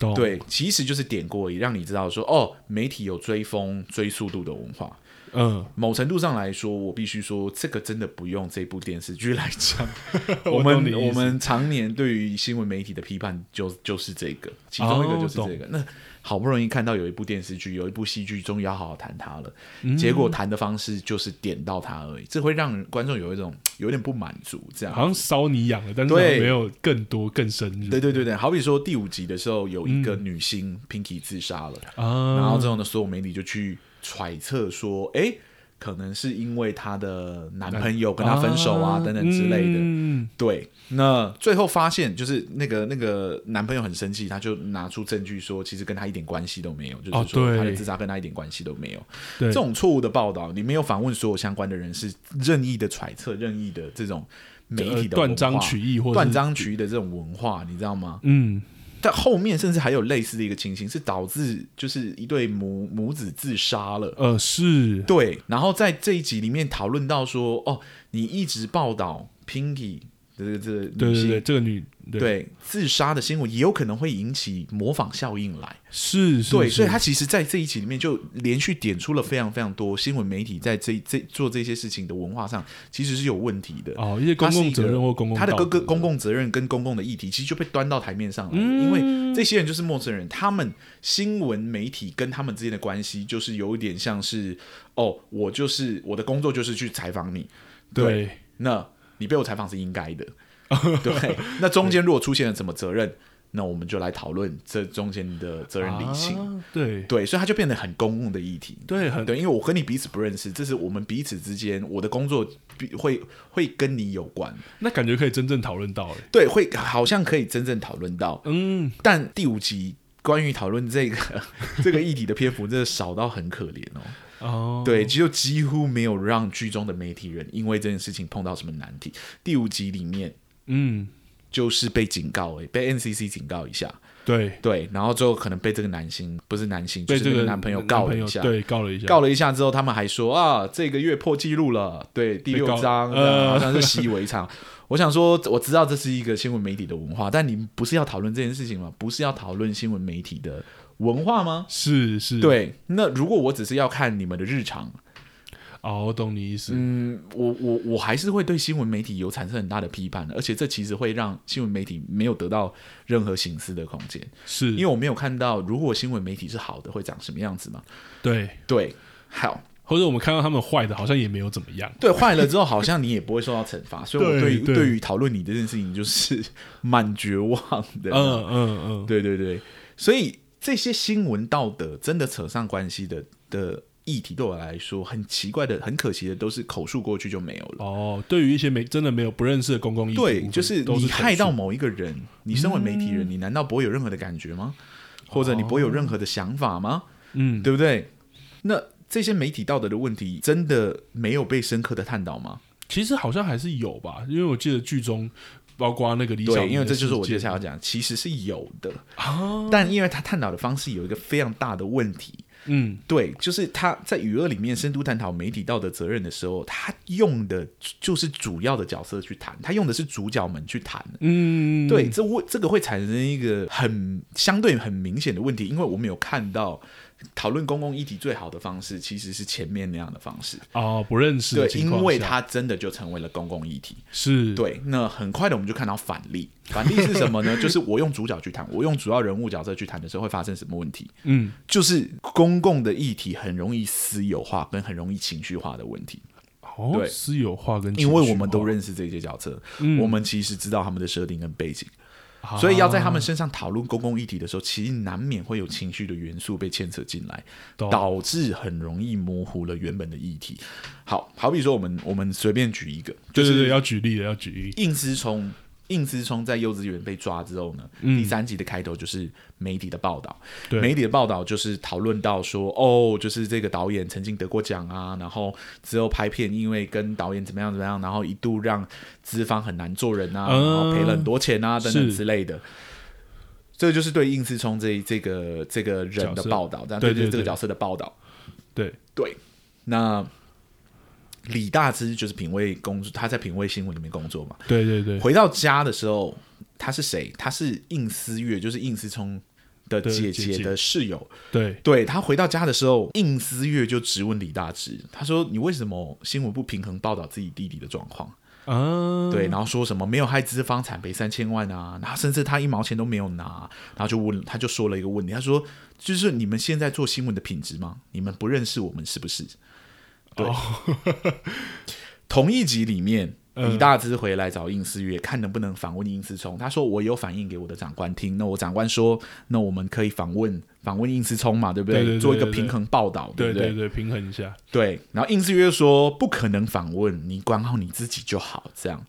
啊、对，其实就是点过而已，让你知道说，哦，媒体有追风、追速度的文化。嗯，某程度上来说，我必须说，这个真的不用这部电视剧来讲。我们我们常年对于新闻媒体的批判就，就就是这个，其中一个就是这个。哦、那好不容易看到有一部电视剧，有一部戏剧，终于要好好谈它了，嗯、结果谈的方式就是点到它而已，这会让观众有一种有点不满足，这样。好像烧你痒了，但是没有更多更深入。对对对对，好比说第五集的时候，有一个女星 Pinky 自杀了，嗯、然后之后呢，所有媒体就去。揣测说，哎，可能是因为她的男朋友跟她分手啊，等等之类的。嗯、对，那最后发现就是那个那个男朋友很生气，他就拿出证据说，其实跟他一点关系都没有，就是说他的自杀跟他一点关系都没有。对，这种错误的报道，你没有访问所有相关的人，是任意的揣测，任意的这种媒体的断章取义或断章取义的这种文化，你知道吗？嗯。但后面甚至还有类似的一个情形，是导致就是一对母母子自杀了。呃，是对。然后在这一集里面讨论到说，哦，你一直报道 Pinky 的这个这个对对对，这个女。对，对自杀的新闻也有可能会引起模仿效应来，是，是，对，所以他其实在这一集里面就连续点出了非常非常多新闻媒体在这这做这些事情的文化上其实是有问题的。哦，一些公共责任或公共他的各个公共责任跟公共的议题其实就被端到台面上来因为这些人就是陌生人，他们新闻媒体跟他们之间的关系就是有一点像是哦，我就是我的工作就是去采访你，对，对。那你被我采访是应该的。对，那中间如果出现了什么责任，那我们就来讨论这中间的责任理性。啊、对对，所以它就变得很公共的议题。对，很对，因为我跟你彼此不认识，这是我们彼此之间，我的工作会会跟你有关。那感觉可以真正讨论到，哎，对，会好像可以真正讨论到。嗯，但第五集关于讨论这个 这个议题的篇幅真的少到很可怜哦。哦，对，就几乎没有让剧中的媒体人因为这件事情碰到什么难题。第五集里面。嗯，就是被警告哎、欸，被 NCC 警告一下，对对，然后最后可能被这个男星不是男星，就是这个男朋友告了一下，对，告了一下，告了一下之后，他们还说啊，这个月破纪录了，对，第六章，呃、好像是习以为常。我想说，我知道这是一个新闻媒体的文化，但你不是要讨论这件事情吗？不是要讨论新闻媒体的文化吗？是是，对。那如果我只是要看你们的日常。哦，我懂你意思。嗯，我我我还是会对新闻媒体有产生很大的批判的，而且这其实会让新闻媒体没有得到任何形式的空间。是因为我没有看到，如果新闻媒体是好的，会长什么样子嘛？对对，好，或者我们看到他们坏的，好像也没有怎么样。对，坏了之后，好像你也不会受到惩罚。所以，我对于对于讨论你这件事情，就是 蛮绝望的。嗯嗯嗯，对对对，所以这些新闻道德真的扯上关系的的。议题对我来说很奇怪的、很可惜的，都是口述过去就没有了。哦，对于一些没真的没有不认识的公共议题，对，就是你害到某一个人，你身为媒体人，嗯、你难道不会有任何的感觉吗？或者你不会有任何的想法吗？嗯，对不对？那这些媒体道德的问题，真的没有被深刻的探讨吗？其实好像还是有吧，因为我记得剧中包括那个李小龙，因为这就是我接下来要讲，其实是有的。啊，但因为他探讨的方式有一个非常大的问题。嗯，对，就是他在《娱乐》里面深度探讨媒体道德责任的时候，他用的就是主要的角色去谈，他用的是主角们去谈。嗯，对，这会这个会产生一个很相对很明显的问题，因为我们有看到讨论公共议题最好的方式，其实是前面那样的方式哦，不认识对，因为它真的就成为了公共议题。是对，那很快的我们就看到反例，反例是什么呢？就是我用主角去谈，我用主要人物角色去谈的时候，会发生什么问题？嗯，就是公共的议题很容易私有化，跟很容易情绪化的问题。哦，对，私有化跟因为我们都认识这些角色，嗯，我们其实知道他们的设定跟背景。所以要在他们身上讨论公共议题的时候，其实难免会有情绪的元素被牵扯进来，导致很容易模糊了原本的议题。好，好比说我们我们随便举一个，就是、对对对，要举例的要举例，应思聪。应思聪在幼稚园被抓之后呢，嗯、第三集的开头就是媒体的报道。对，媒体的报道就是讨论到说，哦，就是这个导演曾经得过奖啊，然后之后拍片因为跟导演怎么样怎么样，然后一度让资方很难做人啊，嗯、然后赔了很多钱啊等等之类的。这就是对应思聪这这个这个人的报道，对对这个角色的报道。对对，那。李大芝就是品味工作，他在品味新闻里面工作嘛。对对对。回到家的时候，他是谁？他是应思月，就是应思聪的姐姐的室友。对对，他回到家的时候，应思月就质问李大芝，他说：“你为什么新闻不平衡报道自己弟弟的状况？”啊，对，然后说什么没有害资方惨赔三千万啊，然后甚至他一毛钱都没有拿，然后就问，他就说了一个问题，他说：“就是你们现在做新闻的品质吗？你们不认识我们是不是？”对，哦、同一集里面，李大芝回来找应思月，嗯、看能不能访问应思聪。他说：“我有反映给我的长官听，那我长官说，那我们可以访问访问应思聪嘛，对不对？做一个平衡报道，对不对？对对对，平衡一下。对。然后应思月说：不可能访问，你管好你自己就好。这样，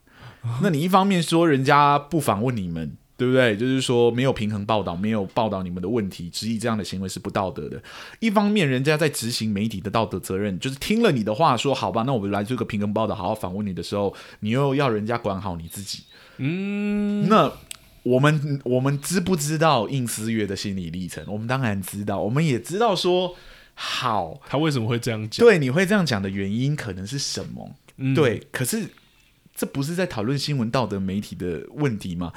那你一方面说人家不访问你们。”对不对？就是说没有平衡报道，没有报道你们的问题，质疑这样的行为是不道德的。一方面，人家在执行媒体的道德责任，就是听了你的话，说好吧，那我们来做个平衡报道，好好访问你的时候，你又要人家管好你自己。嗯，那我们我们知不知道应思月的心理历程？我们当然知道，我们也知道说好，他为什么会这样讲？对，你会这样讲的原因可能是什么？嗯、对，可是这不是在讨论新闻道德媒体的问题吗？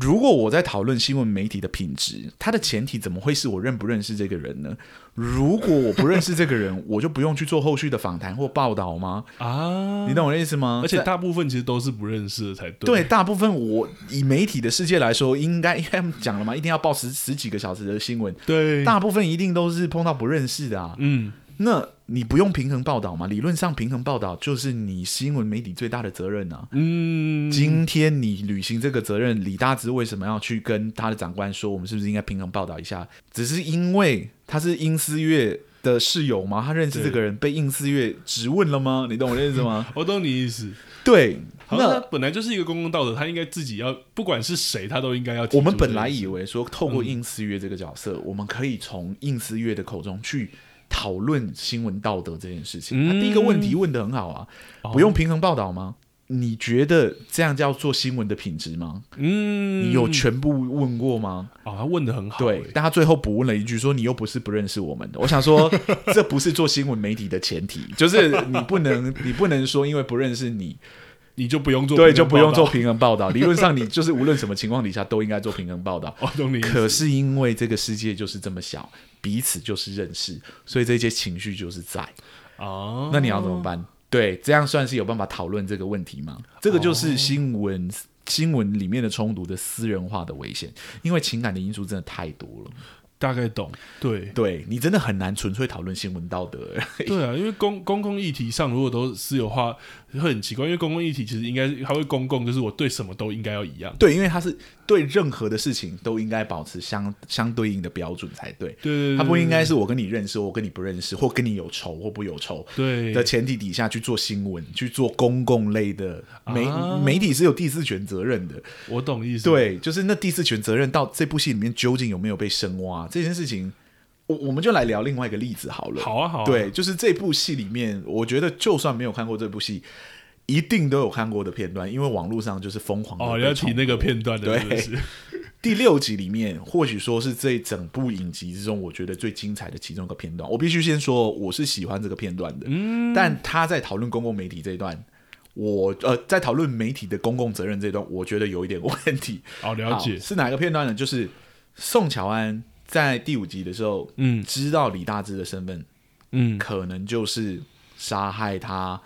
如果我在讨论新闻媒体的品质，它的前提怎么会是我认不认识这个人呢？如果我不认识这个人，我就不用去做后续的访谈或报道吗？啊，你懂我的意思吗？而且大部分其实都是不认识的才对。对，大部分我以媒体的世界来说，应该应该讲了嘛，一定要报十十几个小时的新闻。对，大部分一定都是碰到不认识的啊。嗯。那你不用平衡报道吗？理论上平衡报道就是你新闻媒体最大的责任啊。嗯，今天你履行这个责任，李大芝为什么要去跟他的长官说，我们是不是应该平衡报道一下？只是因为他是应思月的室友吗？他认识这个人，被应思月质问了吗？你懂我的意思吗？我 懂你意思。对，那本来就是一个公共道德，他应该自己要，不管是谁，他都应该要。我们本来以为说，透过应思月这个角色，嗯、我们可以从应思月的口中去。讨论新闻道德这件事情，他、嗯啊、第一个问题问的很好啊，哦、不用平衡报道吗？你觉得这样叫做新闻的品质吗？嗯，你有全部问过吗？哦，他问的很好，对，但他最后补问了一句说：“你又不是不认识我们的。”我想说，这不是做新闻媒体的前提，就是你不能，你不能说因为不认识你。你就不用做对，就不用做平衡报道。理论上，你 就是无论什么情况底下都应该做平衡报道。可是因为这个世界就是这么小，彼此就是认识，所以这些情绪就是在。哦，那你要怎么办？对，这样算是有办法讨论这个问题吗？这个就是新闻、哦、新闻里面的冲突的私人化的危险，因为情感的因素真的太多了。大概懂，对，对你真的很难纯粹讨论新闻道德。对啊，因为公公共议题上，如果都私有化，会很奇怪。因为公共议题其实应该它会公共，就是我对什么都应该要一样。对，因为它是对任何的事情都应该保持相相对应的标准才对。对，它不应该是我跟你认识，我跟你不认识，或跟你有仇或不有仇。对的前提底下去做新闻，去做公共类的媒、啊、媒体是有第四权责任的。我懂意思。对，就是那第四权责任到这部戏里面究竟有没有被深挖？这件事情，我我们就来聊另外一个例子好了。好啊，好啊。对，就是这部戏里面，我觉得就算没有看过这部戏，一定都有看过的片段，因为网络上就是疯狂的。哦，你要提那个片段的是不是？对，第六集里面，或许说是这一整部影集之中，我觉得最精彩的其中一个片段。我必须先说，我是喜欢这个片段的。嗯，但他在讨论公共媒体这一段，我呃，在讨论媒体的公共责任这一段，我觉得有一点问题。好，了解。是哪个片段呢？就是。宋乔安在第五集的时候，嗯。知道李大芝的身份，嗯，可能就是杀害他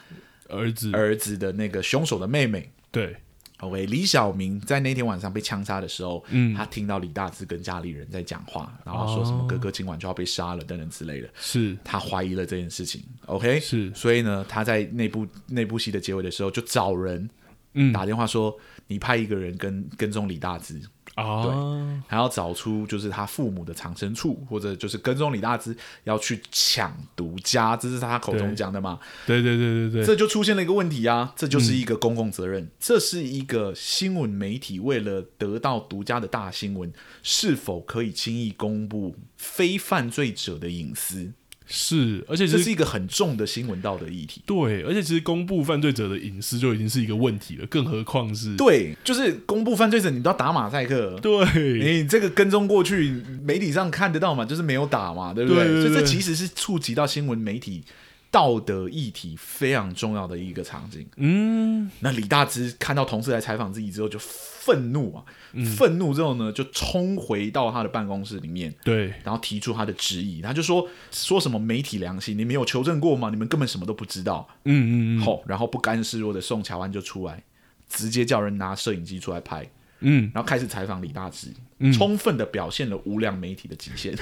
儿子。儿子的那个凶手的妹妹。对，OK，李小明在那天晚上被枪杀的时候，嗯。他听到李大芝跟家里人在讲话，然后说什么哦哥哥今晚就要被杀了等等之类的，是。他怀疑了这件事情。OK，是，所以呢，他在那部那部戏的结尾的时候，就找人嗯。打电话说，你派一个人跟跟踪李大芝，啊，还要找出就是他父母的藏身处，或者就是跟踪李大芝要去抢独家，这是他口中讲的嘛？对对对对对，这就出现了一个问题啊，这就是一个公共责任，这是一个新闻媒体为了得到独家的大新闻，是否可以轻易公布非犯罪者的隐私？是，而且这是一个很重的新闻道德议题。对，而且其实公布犯罪者的隐私就已经是一个问题了，更何况是对，就是公布犯罪者，你都要打马赛克。对你这个跟踪过去，媒体上看得到嘛？就是没有打嘛，对不对？所以这其实是触及到新闻媒体道德议题非常重要的一个场景。嗯，那李大芝看到同事来采访自己之后，就愤怒啊！愤怒之后呢，就冲回到他的办公室里面，对，然后提出他的质疑。他就说说什么媒体良心，你们有求证过吗？你们根本什么都不知道。嗯嗯嗯，好、然后不甘示弱的宋乔安就出来，直接叫人拿摄影机出来拍。嗯，然后开始采访李大芝，嗯充分的表现了无良媒体的极限。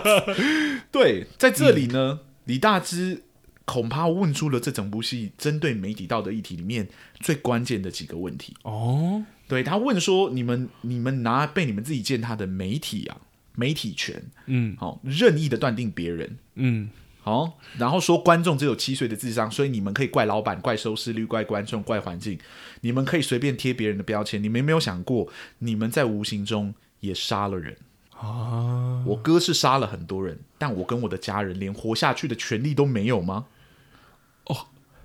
对，在这里呢，李大芝恐怕问出了这整部戏针对媒体道德议题里面最关键的几个问题。哦，对，他问说：“你们你们拿被你们自己践踏的媒体啊，媒体权，嗯好、任意的断定别人。”嗯，好，然后说观众只有七岁的智商，所以你们可以怪老板、怪收视率、怪观众、怪环境，你们可以随便贴别人的标签。你们有没有想过，你们在无形中也杀了人啊，我哥是杀了很多人，但我跟我的家人连活下去的权利都没有吗？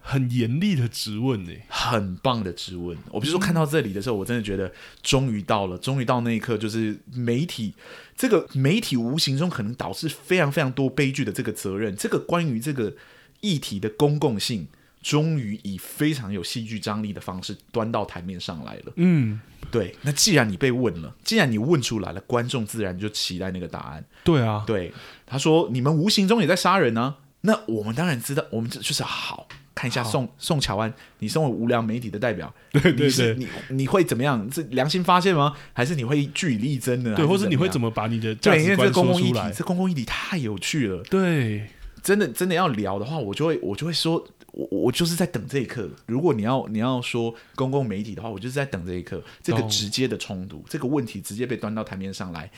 很严厉的质问呢。很棒的质问。我比如说看到这里的时候，我真的觉得终于到了，终于到那一刻，就是媒体这个媒体无形中可能导致非常非常多悲剧的这个责任，这个关于这个议题的公共性，终于以非常有戏剧张力的方式端到台面上来了。嗯，对，那既然你被问了，既然你问出来了，观众自然就期待那个答案。对啊，对，他说你们无形中也在杀人呢、那我们当然知道，我们这就是好看一下宋宋乔安，你身为无良媒体的代表，对对你是对你你会怎么样？是良心发现吗？还是你会据理力争呢？对，或是你会怎么把你的？对，因为这公共议题？这公共议题太有趣了。对，真的真的要聊的话，我就会我就会说，我我就是在等这一刻。如果你要你要说公共媒体的话，我就是在等这一刻，这个直接的冲突，这个问题直接被端到台面上来，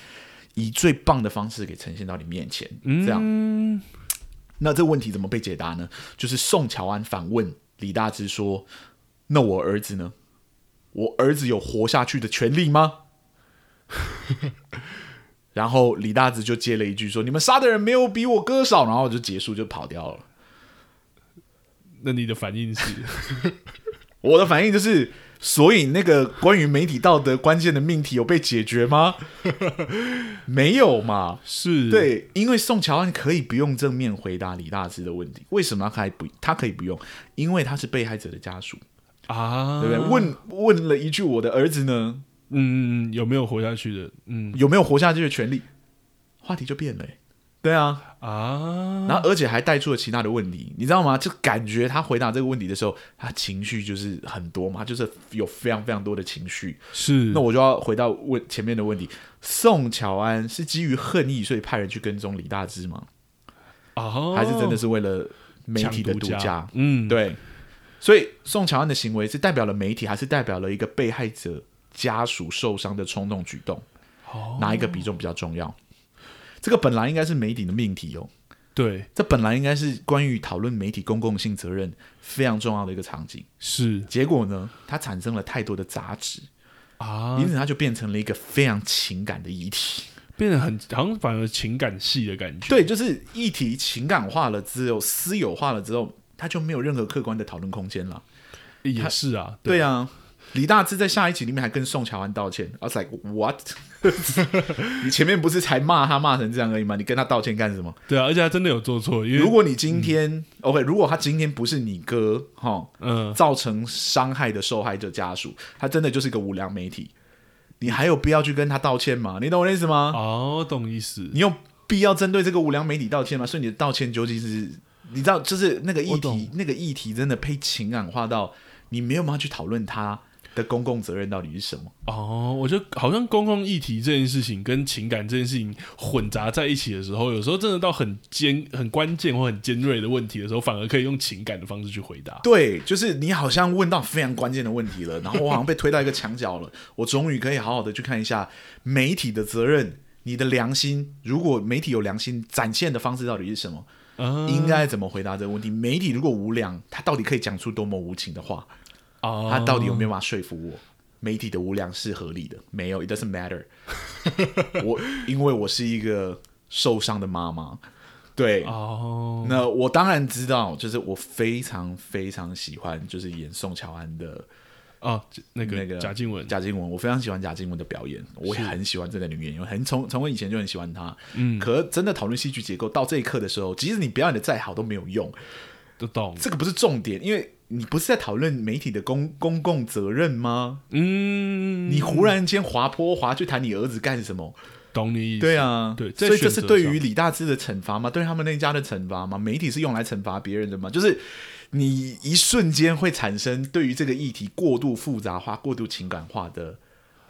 以最棒的方式给呈现到你面前。这样，嗯，那这个问题怎么被解答呢？就是宋乔安反问李大芝说：“那我儿子呢？我儿子有活下去的权利吗？” 然后李大芝就接了一句说：“你们杀的人没有比我哥少。”然后就结束，就跑掉了。那你的反应是？我的反应就是，所以那个关于媒体道德关键的命题有被解决吗？没有嘛？是，对，因为宋乔安可以不用正面回答李大芝的问题，为什么他还不？他可以不用，因为他是被害者的家属，啊，对不对？问问了一句：“我的儿子呢？嗯，有没有活下去的？嗯有没有活下去的权利？”话题就变了、欸，对啊，啊，然后而且还带出了其他的问题，你知道吗？就感觉他回答这个问题的时候，他情绪就是很多嘛，就是有非常非常多的情绪。是那我就要回到问前面的问题：宋乔安是基于恨意，所以派人去跟踪李大芝吗？啊，还是真的是为了媒体的抢独家？嗯，，对，所以宋乔安的行为是代表了媒体，还是代表了一个被害者家属受伤的冲动举动？哦，哪一个比重比较重要？这个本来应该是媒体的命题哦，对，这本来应该是关于讨论媒体公共性责任非常重要的一个场景。是。结果呢，它产生了太多的杂质，啊。因，此它就变成了一个非常情感的议题。变得很好像反而情感戏的感觉，对，就是议题情感化了之后，私有化了之后，它就没有任何客观的讨论空间了。也是啊，对啊，李大芝在下一集里面还跟宋乔安道歉。I was like what？你前面不是才骂他骂成这样而已吗？你跟他道歉干什么？对啊，而且他真的有做错，因为如果你今天、OK，如果他今天不是你哥哈，嗯，造成伤害的受害者家属，他真的就是一个无良媒体。你还有必要去跟他道歉吗？你懂我的意思吗？哦，懂意思。你有必要针对这个无良媒体道歉吗？所以你的道歉究竟是，你知道，就是那个议题，那个议题真的被情感化到你没有办法去讨论它。的公共责任到底是什么？哦，我觉得好像公共议题这件事情跟情感这件事情混杂在一起的时候，有时候真的到很尖、很关键或很尖锐的问题的时候，反而可以用情感的方式去回答。对，就是你好像问到非常关键的问题了，然后我好像被推到一个墙角了，我终于可以好好的去看一下媒体的责任，你的良心，如果媒体有良心，展现的方式到底是什么？嗯，应该怎么回答这个问题？媒体如果无良，他到底可以讲出多么无情的话？Oh. 他到底有没有办法说服我？媒体的无良是合理的？没有，It doesn't matter 我因为我是一个受伤的妈妈，对哦。Oh. 那我当然知道，就是我非常非常喜欢，就是演宋乔安的哦，oh, 那个那个贾静雯，贾静雯，我非常喜欢贾静雯的表演，我也很喜欢这个女演员，很从从我以前就很喜欢她。嗯，可真的讨论戏剧结构到这一刻的时候，即使你表演的再好都没有用，都懂。这个不是重点，因为。你不是在讨论媒体的公公共责任吗？嗯，你忽然间滑坡滑去谈你儿子干什么？懂你意思？对啊，对，所以这是对于李大志的惩罚吗？对他们那家的惩罚吗？媒体是用来惩罚别人的吗？就是你一瞬间会产生对于这个议题过度复杂化、过度情感化的。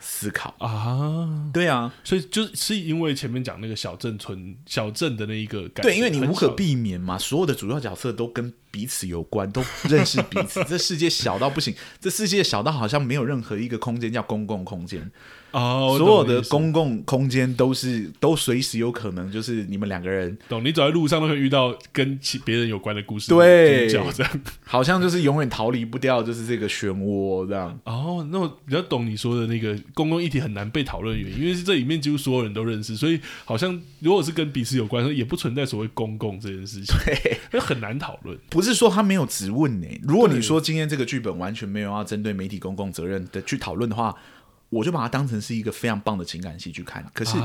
思考啊，对啊，所以就是因为前面讲那个小镇村小镇的那一个感觉，对，因为你无可避免嘛，所有的主要角色都跟彼此有关，都认识彼此。这世界小到不行，这世界小到好像没有任何一个空间叫公共空间。哦，所有的公共空间都是都随时有可能，就是你们两个人懂。你走在路上都会遇到跟其别人有关的故事，对，这样好像就是永远逃离不掉，就是这个漩涡这样。哦，那我比较懂你说的那个公共议题很难被讨论的原因，因为是这里面几乎所有人都认识，所以好像如果是跟彼此有关，也不存在所谓公共这件事情，对，很难讨论。不是说他没有质问呢？如果你说今天这个剧本完全没有要针对媒体公共责任的去讨论的话。我就把它当成是一个非常棒的情感戏去看。可是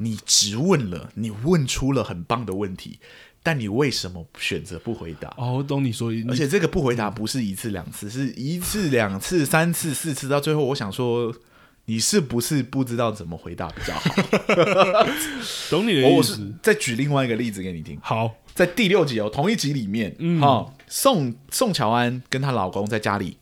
你直问了，你问出了很棒的问题，但你为什么选择不回答？哦，我懂你说，而且这个不回答不是一次两次，是一次两次三次四次，到最后，我想说，你是不是不知道怎么回答比较好？懂你的意思。我再举另外一个例子给你听。好，在第六集哦，同一集里面，嗯，哦，宋宋乔安跟她老公在家里，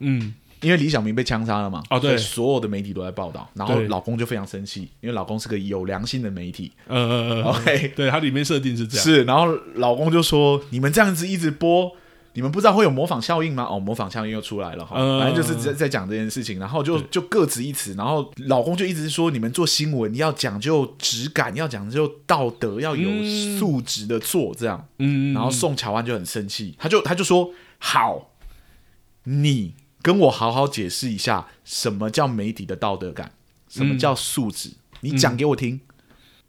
嗯。因为李小明被枪杀了嘛，哦，对，所有的媒体都在报道，然后老公就非常生气，因为老公是个有良心的媒体，嗯嗯嗯，OK，对，它里面设定是这样，是，然后老公就说：“你们这样子一直播，你们不知道会有模仿效应吗？”哦，模仿效应又出来了哈，反正就是在在讲这件事情，然后就就各执一词，然后老公就一直说：“你们做新闻要讲究质感，要讲究道德，要有素质的做这样。”嗯，然后宋乔安就很生气，他就他就说：“好，你。”跟我好好解释一下，什么叫媒体的道德感？什么叫素质？嗯、你讲给我听。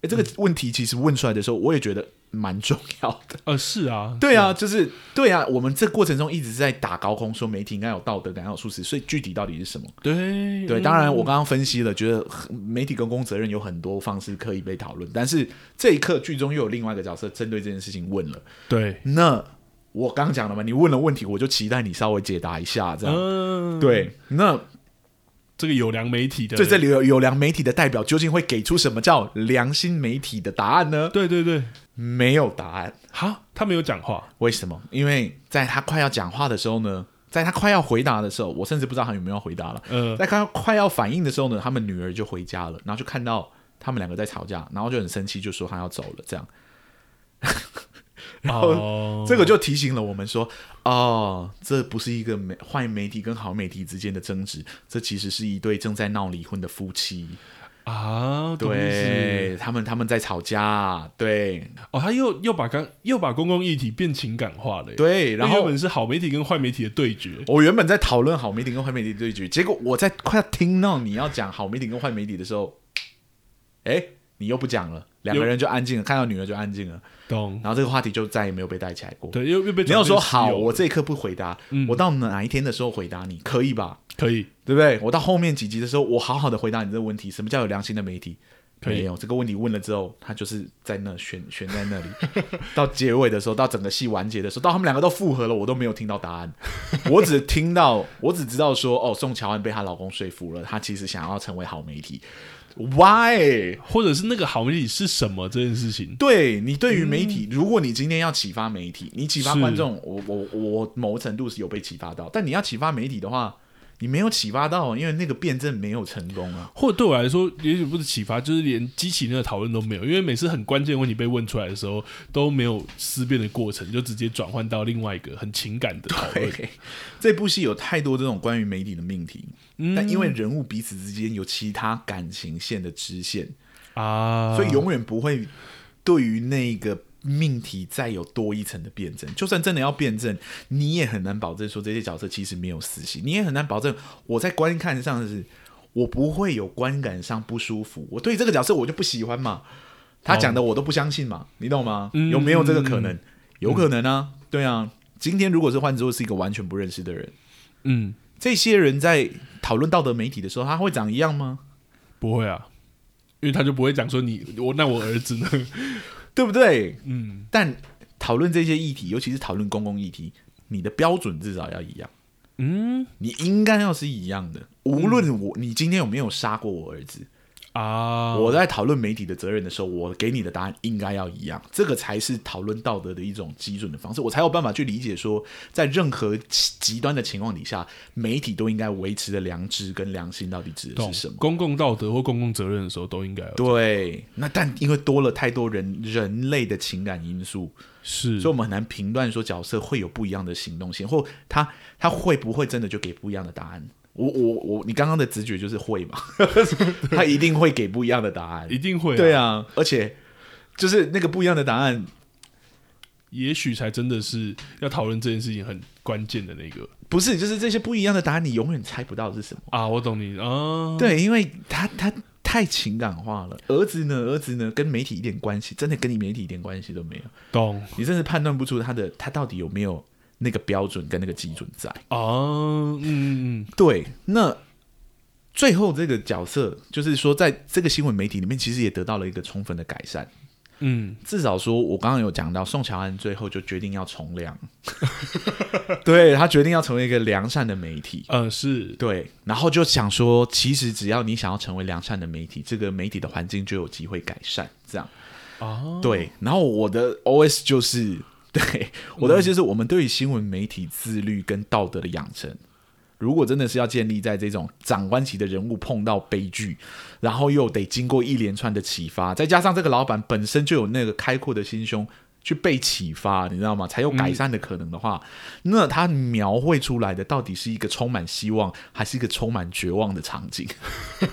哎、嗯，这个问题其实问出来的时候，我也觉得蛮重要的。呃，是啊，对啊，就是对啊。我们这过程中一直在打高空，说媒体应该有道德感，要有素质。所以具体到底是什么？对对，当然我刚刚分析了，觉得媒体公共责任有很多方式可以被讨论。但是这一刻剧中又有另外一个角色针对这件事情问了。对，那。我刚讲了嘛，你问了问题，我就期待你稍微解答一下，这样。嗯、对，那这个有良媒体的，对，这里有有良媒体的代表，究竟会给出什么叫良心媒体的答案呢？对对对，没有答案。好，他没有讲话，为什么？因为在他快要讲话的时候呢，在他快要回答的时候，我甚至不知道他有没有回答了。嗯，在他快要反应的时候呢，他们女儿就回家了，然后就看到他们两个在吵架，然后就很生气，就说他要走了，这样。然后这个就提醒了我们说，哦，这不是一个媒坏媒体跟好媒体之间的争执，这其实是一对正在闹离婚的夫妻啊。对，他们他们在吵架。对，哦，他又又把刚又把公共议题变情感化了。对，然后原本是好媒体跟坏媒体的对决。我原本在讨论好媒体跟坏媒体的对决，结果我在快要听到你要讲好媒体跟坏媒体的时候，哎，你又不讲了，两个人就安静了，看到女儿就安静了。懂，然后这个话题就再也没有被带起来过。对，又又被你要说好，我这一刻不回答，嗯、我到哪一天的时候回答你，可以吧？可以，对不对？我到后面几集的时候，我好好的回答你这个问题：什么叫有良心的媒体？没有这个问题问了之后，他就是在那悬悬在那里。到结尾的时候，到整个戏完结的时候，到他们两个都复合了，我都没有听到答案。我只听到，我只知道说，哦，宋乔安被她老公说服了，她其实想要成为好媒体。Why？或者是那个好媒体是什么这件事情？对你对于媒体，嗯、如果你今天要启发媒体，你启发观众，我我我某程度是有被启发到。但你要启发媒体的话，你没有启发到，因为那个辩证没有成功啊。或者对我来说，也许不是启发，就是连激起那个讨论都没有。因为每次很关键的问题被问出来的时候，都没有思辨的过程，就直接转换到另外一个很情感的讨论。这部戏有太多这种关于媒体的命题。但因为人物彼此之间有其他感情线的支线啊，所以永远不会对于那个命题再有多一层的辩证。就算真的要辩证，你也很难保证说这些角色其实没有私心，你也很难保证我在观看上是，我不会有观感上不舒服。我对这个角色我就不喜欢嘛，他讲的我都不相信嘛，你懂吗？有没有这个可能？有可能啊，对啊。今天如果是换作是一个完全不认识的人，嗯。这些人在讨论道德媒体的时候，他会长一样吗？不会啊，因为他就不会讲说你我那我儿子呢，对不对？嗯。但讨论这些议题，尤其是讨论公共议题，你的标准至少要一样。嗯，你应该要是一样的。无论我你今天有没有杀过我儿子。啊！我在讨论媒体的责任的时候，我给你的答案应该要一样，这个才是讨论道德的一种基准的方式，我才有办法去理解说，在任何极端的情况底下，媒体都应该维持的良知跟良心到底指的是什么？公共道德或公共责任的时候都应该对。那但因为多了太多人人类的情感因素，是，所以我们很难评断说角色会有不一样的行动性，或他他会不会真的就给不一样的答案？我我我，你刚刚的直觉就是会嘛？他一定会给不一样的答案，一定会。对啊，而且就是那个不一样的答案，也许才真的是要讨论这件事情很关键的那个。不是，就是这些不一样的答案，你永远猜不到是什么啊！我懂你啊，对，因为他他太情感化了。儿子呢？儿子呢？跟媒体一点关系，真的跟你媒体一点关系都没有。懂？你甚至判断不出他的他到底有没有。那个标准跟那个基准在哦，嗯嗯，对。那最后这个角色，就是说，在这个新闻媒体里面，其实也得到了一个充分的改善。嗯，至少说，我刚刚有讲到，宋乔安最后就决定要从良，对，他决定要成为一个良善的媒体。嗯、呃，是对。然后就想说，其实只要你想要成为良善的媒体，这个媒体的环境就有机会改善。这样哦，对。然后我的 OS 就是。对，我的意思是我们对于新闻媒体自律跟道德的养成，如果真的是要建立在这种长官级的人物碰到悲剧，然后又得经过一连串的启发，再加上这个老板本身就有那个开阔的心胸。去被启发，你知道吗？才有改善的可能的话，嗯、那他描绘出来的到底是一个充满希望，还是一个充满绝望的场景？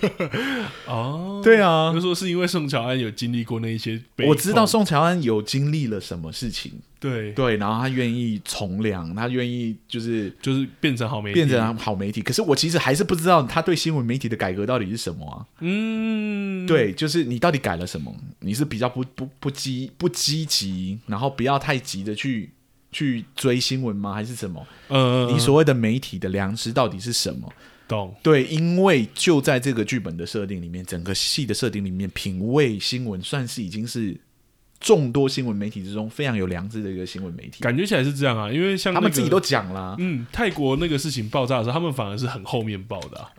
哦，对啊，就说是因为宋乔安有经历过那一些，我知道宋乔安有经历了什么事情，对对，然后他愿意从良，他愿意就是就是变成好媒体，变成好媒体。可是我其实还是不知道他对新闻媒体的改革到底是什么啊？嗯，对，就是你到底改了什么？你是比较不不不积不积极？然后不要太急的去去追新闻吗？还是什么？呃，你所谓的媒体的良知到底是什么？懂？对，因为就在这个剧本的设定里面，整个戏的设定里面，品味新闻算是已经是众多新闻媒体之中非常有良知的一个新闻媒体。感觉起来是这样啊，因为像、那个、他们自己都讲了，嗯，泰国那个事情爆炸的时候，他们反而是很后面爆的、啊，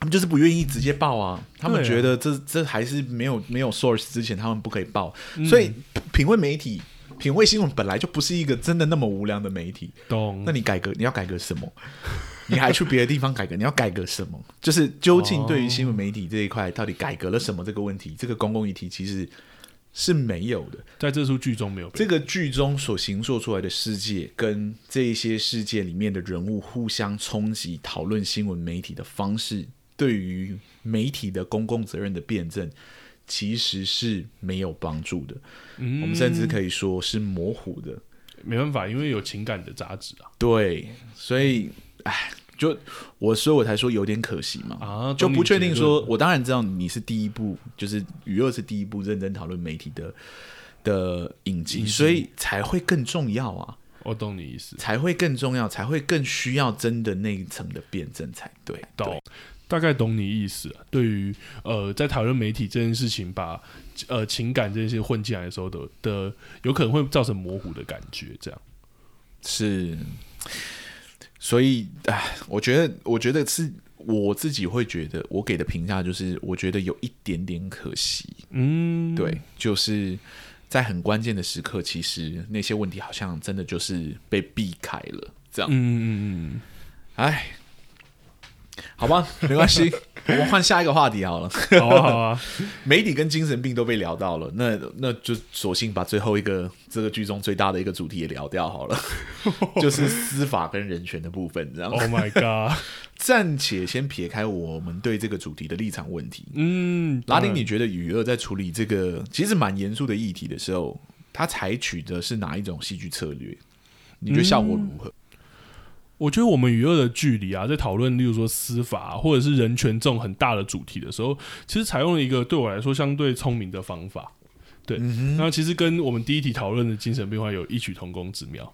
他们就是不愿意直接报啊，他们觉得这这还是没有没有 source 之前，他们不可以报，嗯、所以品味媒体。品味新闻本来就不是一个真的那么无良的媒体，懂？那你改革，你要改革什么？你还去别的地方改革？你要改革什么？就是究竟对于新闻媒体这一块，到底改革了什么？这个问题，这个公共议题其实是没有的，在这出剧中没有。这个剧中所形塑出来的世界，跟这一些世界里面的人物互相冲击，讨论新闻媒体的方式，对于媒体的公共责任的辩证。其实是没有帮助的，嗯，我们甚至可以说是模糊的。没办法，因为有情感的杂质啊。对，所以，哎，就我所以我才说有点可惜嘛。啊，就不确定说，我当然知道你是第一部，就是娱乐是第一部认真讨论媒体的的影集，所以才会更重要啊。我懂你意思，才会更重要，才会更需要真的那一层的辩证才对。懂对，大概懂你意思。对于呃，在讨论媒体这件事情，把呃情感这些混进来的时候的的，有可能会造成模糊的感觉，这样是。所以，哎，我觉得，我觉得是我自己会觉得，我给的评价就是，我觉得有一点点可惜。嗯，对，就是在很关键的时刻，其实那些问题好像真的就是被避开了，这样。嗯嗯嗯，哎。好吧，没关系，我们换下一个话题好了。好啊，好啊，媒体跟精神病都被聊到了，那那就索性把最后一个这个剧中最大的一个主题也聊掉好了，就是司法跟人权的部分，这样。Oh my god！暂且先撇开我们对这个主题的立场问题。嗯，拉丁，你觉得雨乐在处理这个其实蛮严肃的议题的时候，他采取的是哪一种戏剧策略？你觉得效果如何？嗯我觉得我们与恶的距离啊，在讨论，例如说司法或者是人权这种很大的主题的时候，其实采用了一个对我来说相对聪明的方法。对，嗯、那其实跟我们第一题讨论的精神病患有异曲同工之妙。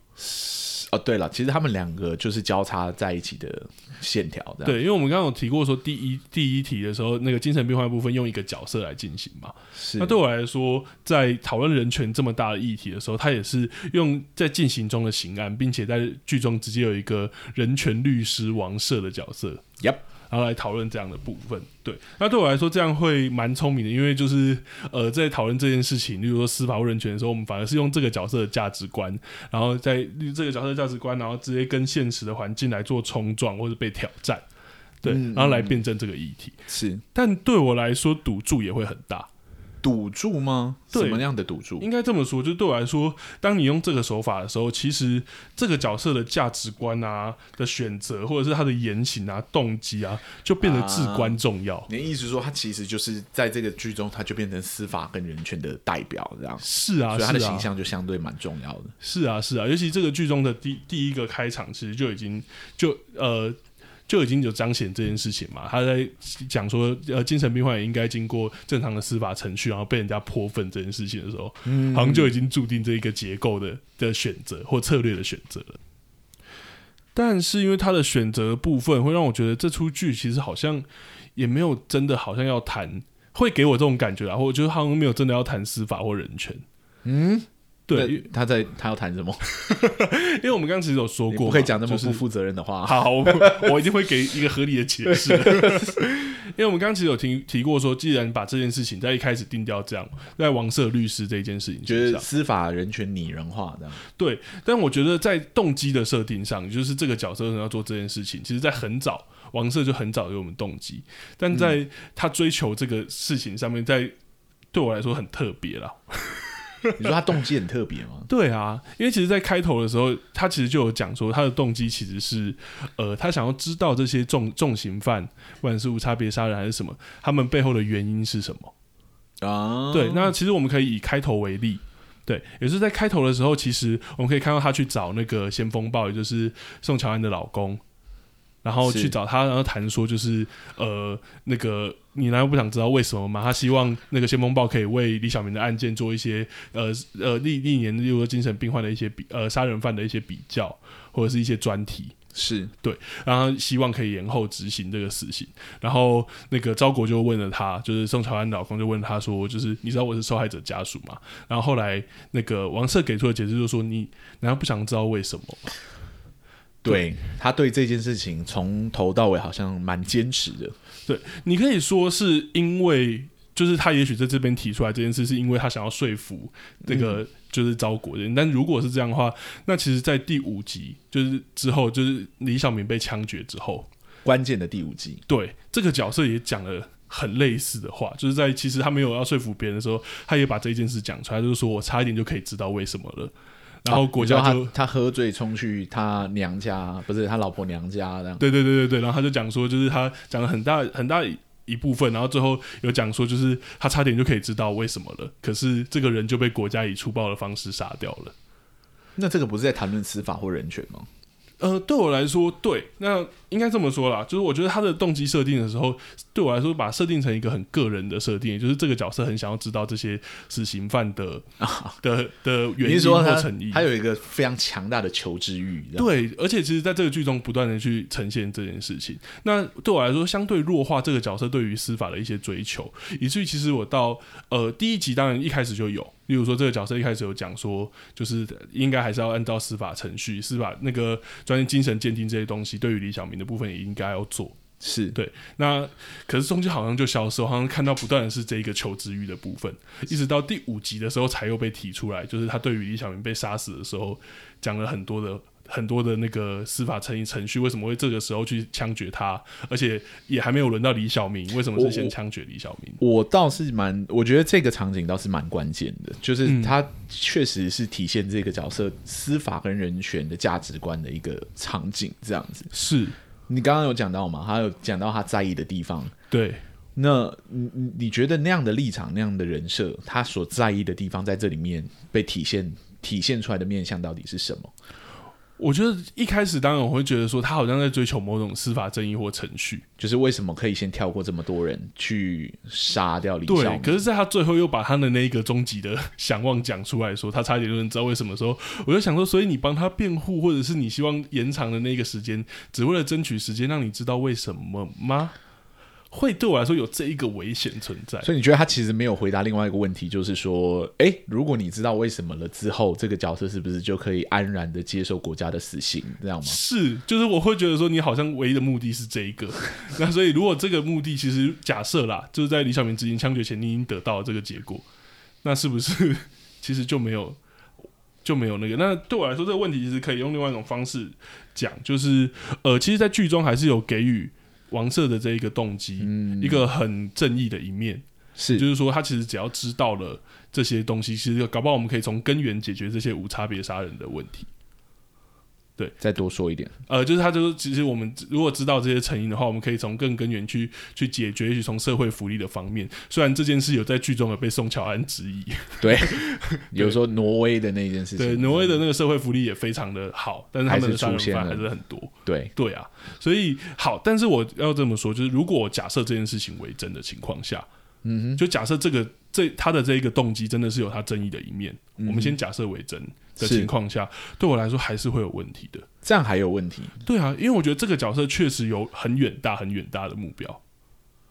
哦，对了，其实他们两个就是交叉在一起的线条，对，因为我们刚刚有提过说，第一第一题的时候，那个精神病患部分用一个角色来进行嘛。是。那对我来说，在讨论人权这么大的议题的时候，他也是用在进行中的刑案，并且在剧中直接有一个人权律师王社的角色。Yep。然后来讨论这样的部分，对，那对我来说这样会蛮聪明的，因为就是呃，在讨论这件事情，例如说司法或人权的时候，我们反而是用这个角色的价值观，然后在这个角色的价值观，然后直接跟现实的环境来做冲撞或者被挑战，对，嗯、然后来辩证这个议题。是，但对我来说赌注也会很大。赌注吗？什么样的赌注？应该这么说，就对我来说，当你用这个手法的时候，其实这个角色的价值观啊的选择，或者是他的言行啊、动机啊，就变得至关重要。啊、你的意思是说，他其实就是在这个剧中，他就变成司法跟人权的代表，这样是啊，所以他的形象就相对蛮重要的。是啊，是啊，尤其这个剧中的第第一个开场，其实就已经就呃。就已经有彰显这件事情嘛？他在讲说，呃，精神病患也应该经过正常的司法程序，然后被人家泼粪这件事情的时候，嗯，好像就已经注定这一个结构的的选择或策略的选择了。但是因为他的选择部分，会让我觉得这出剧其实好像也没有真的好像要谈，会给我这种感觉啊，我觉得好像没有真的要谈司法或人权，嗯。对，他在他要谈什么？因为我们刚刚其实有说过，不可以讲那么不负责任的话。就是、好，我一定会给一个合理的解释。因为我们刚刚其实有提提过说，既然把这件事情在一开始定掉这样，在王社律师这件事情，觉得司法人权拟人化这样。对，但我觉得在动机的设定上，就是这个角色要做这件事情，其实在很早王赦就很早有我们动机，但在他追求这个事情上面，在对我来说很特别了。你说他动机很特别吗？对啊，因为其实，在开头的时候，他其实就有讲说，他的动机其实是，呃，他想要知道这些重重刑犯，不管是无差别杀人还是什么，他们背后的原因是什么啊？对，那其实我们可以以开头为例，对，也是在开头的时候，其实我们可以看到他去找那个先锋报，也就是宋乔安的老公。然后去找他，然后谈说就是呃，那个你难道不想知道为什么吗？他希望那个先锋报可以为李小明的案件做一些呃呃历历年例如说精神病患的一些比呃杀人犯的一些比较，或者是一些专题，是对，然后希望可以延后执行这个死刑。然后那个昭国就问了他，就是宋朝安老公就问他说，就是你知道我是受害者家属吗？然后后来那个王赦给出的解释就是说，你难道不想知道为什么吗？对，他对这件事情从头到尾好像蛮坚持的。对，你可以说是因为，就是他也许在这边提出来这件事，是因为他想要说服那个就是招国人。嗯、但如果是这样的话，那其实，在第五集就是之后，就是李小明被枪决之后，关键的第五集，对这个角色也讲了很类似的话，就是在其实他没有要说服别人的时候，他也把这件事讲出来，就是说我差一点就可以知道为什么了。然后国家就、啊、他，他喝醉冲去他娘家，不是他老婆娘家这样。对对对对对，然后他就讲说，就是他讲了很大很大一部分，然后最后有讲说，就是他差点就可以知道为什么了，可是这个人就被国家以粗暴的方式杀掉了。那这个不是在谈论司法或人权吗？呃，对我来说，对，那应该这么说啦，就是我觉得他的动机设定的时候，对我来说，把设定成一个很个人的设定，就是这个角色很想要知道这些死刑犯的、啊、的的原因或诚意，他有一个非常强大的求知欲。对，而且其实在这个剧中不断的去呈现这件事情。那对我来说，相对弱化这个角色对于司法的一些追求，以至于其实我到呃第一集当然一开始就有。例如说，这个角色一开始有讲说，就是应该还是要按照司法程序，司法那个专业精神鉴定这些东西，对于李小明的部分也应该要做。是对。那可是中间好像就消失，好像看到不断的是这一个求知欲的部分，一直到第五集的时候才又被提出来，就是他对于李小明被杀死的时候讲了很多的。很多的那个司法程程序，为什么会这个时候去枪决他？而且也还没有轮到李小明，为什么是先枪决李小明？我，我倒是蛮，我觉得这个场景倒是蛮关键的，就是他确实是体现这个角色司法跟人权的价值观的一个场景，这样子。是你刚刚有讲到吗？他有讲到他在意的地方。对，那你你觉得那样的立场、那样的人设，他所在意的地方，在这里面被体现、体现出来的面相到底是什么？我觉得一开始当然我会觉得说他好像在追求某种司法正义或程序，就是为什么可以先跳过这么多人去杀掉李小？对，可是在他最后又把他的那个终极的想望讲出来说，他差点就能知道为什么时候，我就想说，所以你帮他辩护，或者是你希望延长的那个时间，只为了争取时间让你知道为什么吗？会对我来说有这一个危险存在，所以你觉得他其实没有回答另外一个问题，就是说，哎、欸，如果你知道为什么了之后，这个角色是不是就可以安然的接受国家的死刑，这样吗？是，就是我会觉得说，你好像唯一的目的是这一个，那所以如果这个目的其实假设啦，就是在李小明执行枪决前，你已经得到了这个结果，那是不是 其实就没有就没有那个？那对我来说，这个问题其实可以用另外一种方式讲，就是呃，其实，在剧中还是有给予。王社的这一个动机，嗯，一个很正义的一面，是，就是说他其实只要知道了这些东西，其实搞不好我们可以从根源解决这些无差别杀人的问题。对，再多说一点，呃，就是他就是，其实我们如果知道这些成因的话，我们可以从更根源去去解决，也许从社会福利的方面。虽然这件事有在剧中有被宋乔安质疑，对，有说挪威的那件事情，对，挪威的那个社会福利也非常的好，但是他们的杀人犯还是很多，对，对啊，所以好，但是我要这么说，就是如果假设这件事情为真的情况下，嗯哼，就假设这个这他的这一个动机真的是有他正义的一面，嗯、我们先假设为真。的情况下，对我来说还是会有问题的。这样还有问题？对啊，因为我觉得这个角色确实有很远大、很远大的目标，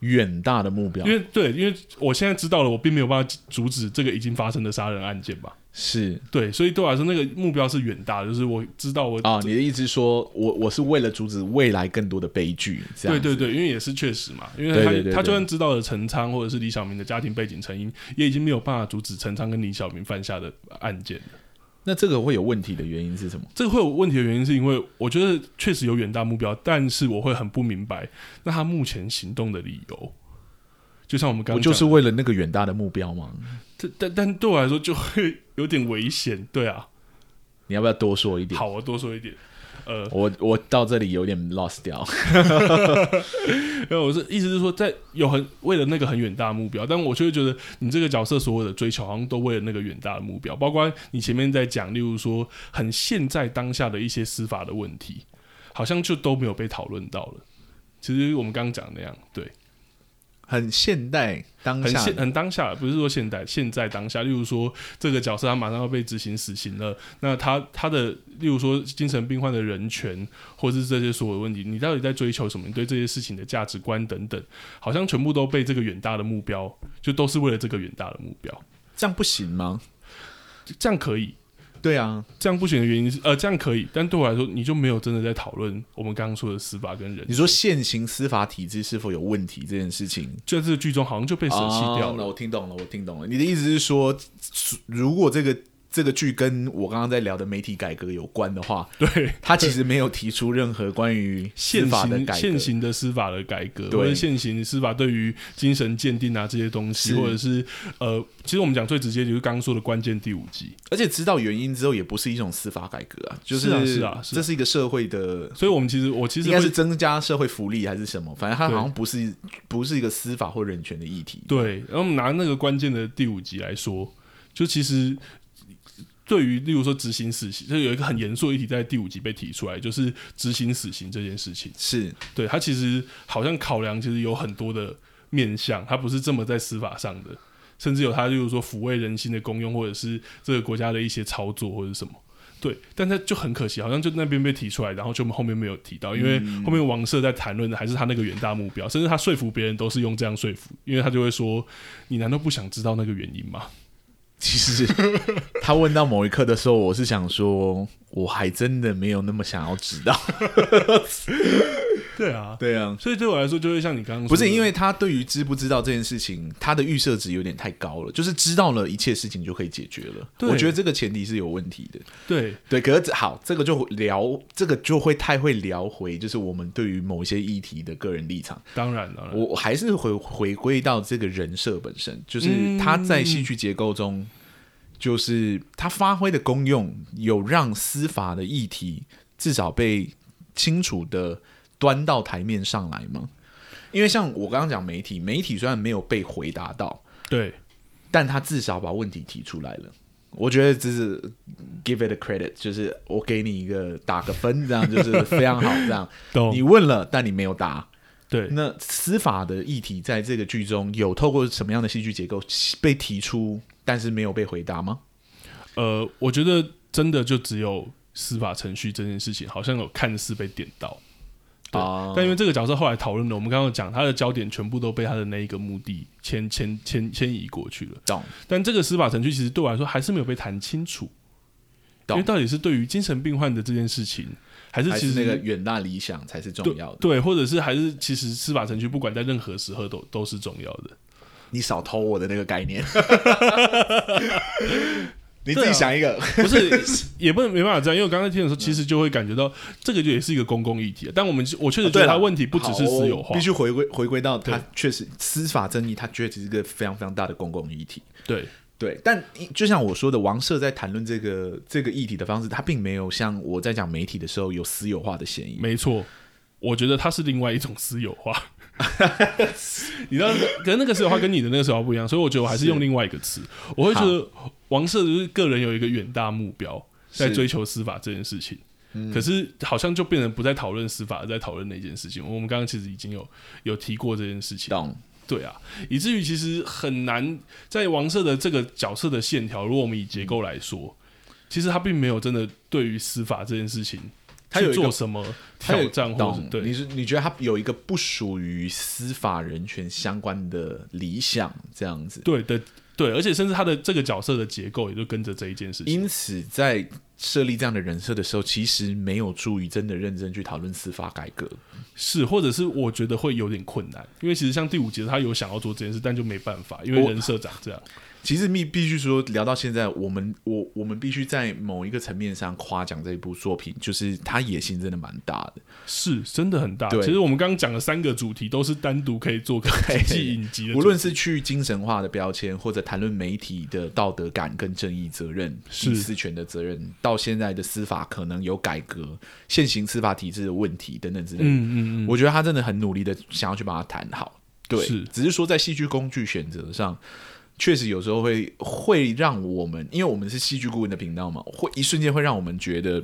远大的目标。因为对，因为我现在知道了，我并没有办法阻止这个已经发生的杀人案件吧？是对，所以对我来说，那个目标是远大的，就是我知道我啊，你的意思是说我我是为了阻止未来更多的悲剧？这样对对对，因为也是确实嘛，因为他他就算知道了陈昌或者是李小明的家庭背景成因，也已经没有办法阻止陈昌跟李小明犯下的案件了。那这个会有问题的原因是什么？这个会有问题的原因是因为我觉得确实有远大目标，但是我会很不明白，那他目前行动的理由，就像我们刚刚，不就是为了那个远大的目标吗？但但但对我来说就会有点危险，对啊，你要不要多说一点？好，我多说一点。呃，我我到这里有点 lost 掉，因为我是意思是说，在有很为了那个很远大的目标，但我就会觉得你这个角色所有的追求，好像都为了那个远大的目标，包括你前面在讲，例如说很现在当下的一些司法的问题，好像就都没有被讨论到了。其实我们刚刚讲的那样，对。很现代，当下很现很当下，不是说现代，现在当下。例如说，这个角色他马上要被执行死刑了，那他他的，例如说精神病患的人权，或者是这些所有的问题，你到底在追求什么？你对这些事情的价值观等等，好像全部都被这个远大的目标，就都是为了这个远大的目标，这样不行吗？这样可以。对啊，这样不行的原因是，呃，这样可以，但对我来说，你就没有真的在讨论我们刚刚说的司法跟人。你说现行司法体制是否有问题这件事情，就在这个剧中好像就被舍弃掉了。我听懂了，我听懂了。你的意思是说，如果这个。这个剧跟我刚刚在聊的媒体改革有关的话，对，他其实没有提出任何关于 司法的改革，现行的司法的改革，或者现行司法对于精神鉴定啊这些东西，或者是呃，其实我们讲最直接就是刚刚说的关键第五集，而且知道原因之后也不是一种司法改革啊，就是，是啊，是啊，这是一个社会的，所以我们其实我其实应该是增加社会福利还是什么，反正它好像不是不是一个司法或人权的议题。对，然后我们拿那个关键的第五集来说，就其实。对于例如说执行死刑，就有一个很严肃的议题在第五集被提出来，就是执行死刑这件事情。是对他其实好像考量其实有很多的面向，他不是这么在司法上的，甚至有他例如说抚慰人心的功用，或者是这个国家的一些操作或者什么。对，但他就很可惜，好像就那边被提出来，然后就后面没有提到，因为后面王社在谈论的还是他那个远大目标，甚至他说服别人都是用这样说服，因为他就会说：“你难道不想知道那个原因吗？”其实 他问到某一刻的时候，我是想说，我还真的没有那么想要知道。对啊，对啊，所以对我来说，就会像你刚刚说，不是因为他对于知不知道这件事情，他的预设值有点太高了，就是知道了一切事情就可以解决了。我觉得这个前提是有问题的。对对，可是好，这个就聊，这个就会太会聊回，就是我们对于某些议题的个人立场。当然了，我还是回回归到这个人设本身，就是他在戏剧结构中，就是他发挥的功用，有让司法的议题至少被清楚的。端到台面上来吗？因为像我刚刚讲媒体，媒体虽然没有被回答到，对，但他至少把问题提出来了。我觉得这是 give it a credit，就是我给你一个打个分，这样就是非常好。这样，你问了，但你没有答。对，那司法的议题在这个剧中有透过什么样的戏剧结构被提出，但是没有被回答吗？呃，我觉得真的就只有司法程序这件事情，好像有看似被点到。对，但因为这个角色后来讨论的，我们刚刚讲他的焦点全部都被他的那一个目的迁迁迁迁移过去了。懂。但这个司法程序其实对我来说还是没有被谈清楚。懂。因为到底是对于精神病患的这件事情，还是其实那个远大理想才是重要的？对，或者是还是其实司法程序不管在任何时候都都是重要的。你少偷我的那个概念。你自己想一个，啊、不是也不能没办法这样，因为我刚才听的时候，其实就会感觉到这个就也是一个公共议题。但我们我确实觉得他问题不只是私有化，必须回归回归到他确实司法争议，他确实是一个非常非常大的公共议题。对对，但就像我说的，王社在谈论这个这个议题的方式，他并没有像我在讲媒体的时候有私有化的嫌疑。没错，我觉得它是另外一种私有化。你知道，可是那个时候话跟你的那个时候不一样，所以我觉得我还是用另外一个词，我会觉得王社就是个人有一个远大目标，在追求司法这件事情，嗯、可是好像就变成不再讨论司法，而在讨论那件事情。我们刚刚其实已经有有提过这件事情，对啊，以至于其实很难在王社的这个角色的线条，如果我们以结构来说，其实他并没有真的对于司法这件事情。他有做什么挑战？或者对，你是你觉得他有一个不属于司法人权相关的理想这样子？对的，对，而且甚至他的这个角色的结构也就跟着这一件事情。因此，在设立这样的人设的时候，其实没有助于真的认真去讨论司法改革。是，或者是我觉得会有点困难，因为其实像第五集，他有想要做这件事，但就没办法，因为人设长这样。其实必必须说，聊到现在，我们我我们必须在某一个层面上夸奖这一部作品，就是它野心真的蛮大的，是真的很大。对，其实我们刚刚讲的三个主题都是单独可以做个国际影集的，无论是去精神化的标签，或者谈论媒体的道德感跟正义责任、隐私权的责任，到现在的司法可能有改革、现行司法体制的问题等等之类的。嗯嗯嗯，我觉得他真的很努力的想要去把它谈好。对，是，只是说在戏剧工具选择上。确实有时候会会让我们，因为我们是戏剧顾问的频道嘛，会一瞬间会让我们觉得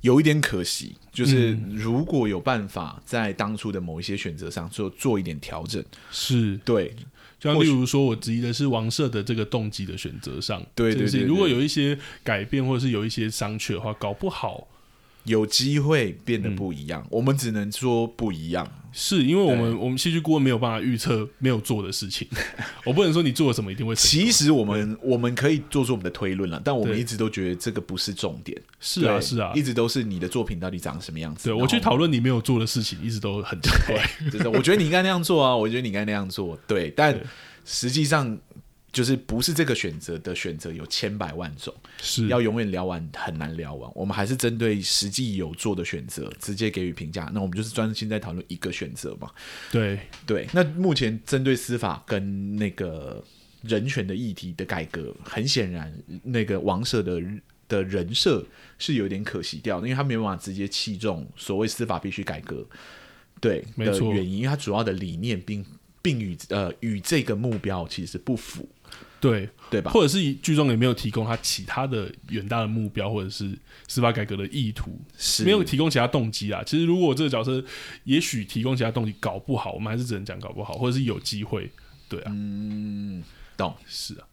有一点可惜。就是如果有办法在当初的某一些选择上做做一点调整，是对。就像例如说，我质疑的是王社的这个动机的选择上，对对对，对。如果有一些改变或者是有一些商榷的话，搞不好有机会变得不一样。嗯、我们只能说不一样。是因为我们我们戏剧顾问没有办法预测没有做的事情，我不能说你做了什么一定会。其实我们我们可以做出我们的推论了，但我们一直都觉得这个不是重点。是啊是啊，一直都是你的作品到底长什么样子。对，我去讨论你没有做的事情，一直都很奇怪。真的，我觉得你应该那样做啊，我觉得你应该那样做。对，但实际上。就是不是这个选择的选择有千百万种，是要永远聊完很难聊完。我们还是针对实际有做的选择直接给予评价。那我们就是专心在讨论一个选择嘛。对对。那目前针对司法跟那个人权的议题的改革，很显然那个王社的的人设是有点可惜掉的，因为他没有办法直接器重所谓司法必须改革对的原因，因为他主要的理念并并与呃与这个目标其实不符。对对吧？或者是剧中也没有提供他其他的远大的目标，或者是司法改革的意图，是没有提供其他动机啊。其实如果这个角色也许提供其他动机，搞不好我们还是只能讲搞不好，或者是有机会。对啊，嗯，懂是啊。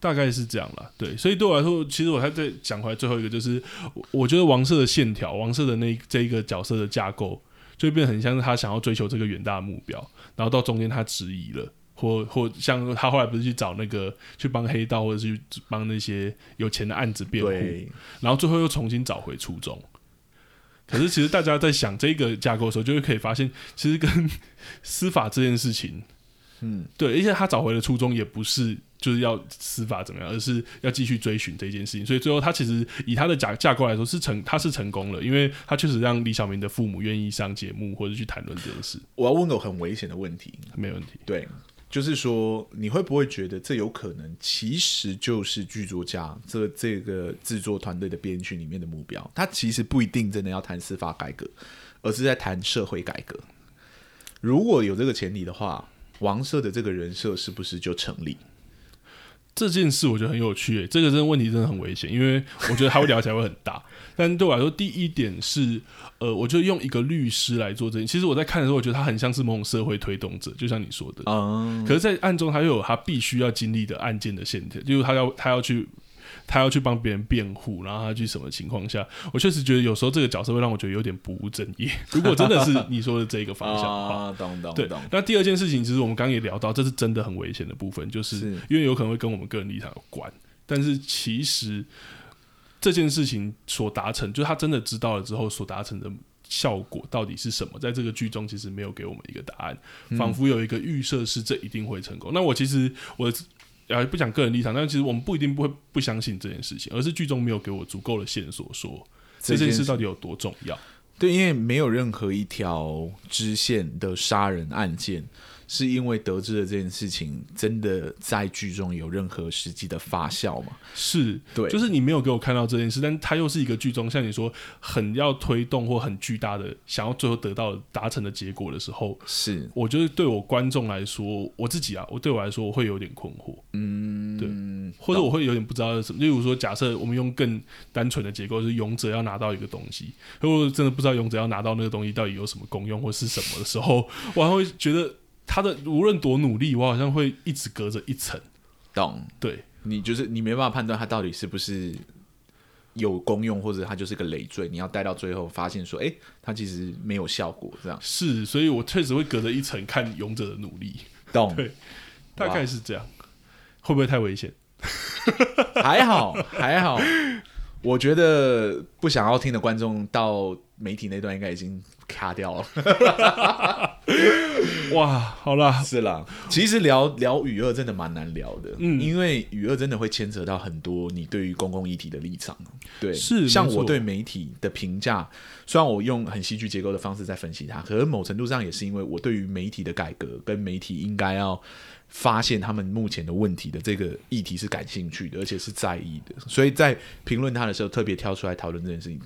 大概是这样了，对，所以对我来说，其实我还在讲回来最后一个，就是我觉得王赦的线条，王赦的那这一个角色的架构，就会变得很像是他想要追求这个远大的目标，然后到中间他质疑了，或或像他后来不是去找那个去帮黑道，或者去帮那些有钱的案子辩护，然后最后又重新找回初衷。可是其实大家在想这个架构的时候，就会可以发现，其实跟 司法这件事情，嗯，对，而且他找回了初衷，也不是。就是要司法怎么样，而是要继续追寻这件事情。所以最后他其实以他的架架构来说是成，他是成功了，因为他确实让李小明的父母愿意上节目或者去谈论这件事。我要问个很危险的问题，没问题。对，就是说你会不会觉得这有可能其实就是剧作家这这个制作团队的编剧里面的目标？他其实不一定真的要谈司法改革，而是在谈社会改革。如果有这个前提的话，王社的这个人设是不是就成立？这件事我觉得很有趣，欸，这个真的问题真的很危险，因为我觉得他会聊起来会很大。但对我来说，第一点是，呃，我就用一个律师来做这件。其实我在看的时候，我觉得他很像是某种社会推动者，就像你说的。嗯。可是，在案中，他又有他必须要经历的案件的线条，就是他要他要去。他要去帮别人辩护，然后他去什么情况下？我确实觉得有时候这个角色会让我觉得有点不务正业。如果真的是你说的这个方向的话，啊，懂懂对。那第二件事情，其实我们刚刚也聊到，这是真的很危险的部分，就是因为有可能会跟我们个人立场有关。但是其实这件事情所达成，就是他真的知道了之后所达成的效果到底是什么？在这个剧中，其实没有给我们一个答案，仿佛有一个预设是这一定会成功。那我其实我。啊，不讲个人立场，但其实我们不一定不会不相信这件事情，而是剧中没有给我足够的线索，说这件事到底有多重要。对，因为没有任何一条支线的杀人案件。是因为得知了这件事情，真的在剧中有任何实际的发酵吗？是对，就是你没有给我看到这件事，但它又是一个剧中像你说很要推动或很巨大的，想要最后得到达成的结果的时候，是我觉得对我观众来说，我自己啊，我对我来说我会有点困惑，嗯，对，或者我会有点不知道什么。例如说，假设我们用更单纯的结构，是勇者要拿到一个东西，如果真的不知道勇者要拿到那个东西到底有什么功用或是什么的时候，我还会觉得。他的无论多努力，我好像会一直隔着一层。懂？对，你就是你没办法判断他到底是不是有功用，或者他就是个累赘。你要待到最后，发现说，哎、欸，他其实没有效果，这样是。所以我确实会隔着一层看勇者的努力。懂？对，大概是这样。会不会太危险？还好，还好。我觉得不想要听的观众到媒体那段应该已经卡掉了。哇，好啦，是啦。其实聊聊与恶真的蛮难聊的，嗯，因为与恶真的会牵扯到很多你对于公共议题的立场。对，是像我对媒体的评价，虽然我用很戏剧结构的方式在分析它，可是某程度上也是因为我对于媒体的改革跟媒体应该要发现他们目前的问题的这个议题是感兴趣的，而且是在意的，所以在评论它的时候特别挑出来讨论这件事情。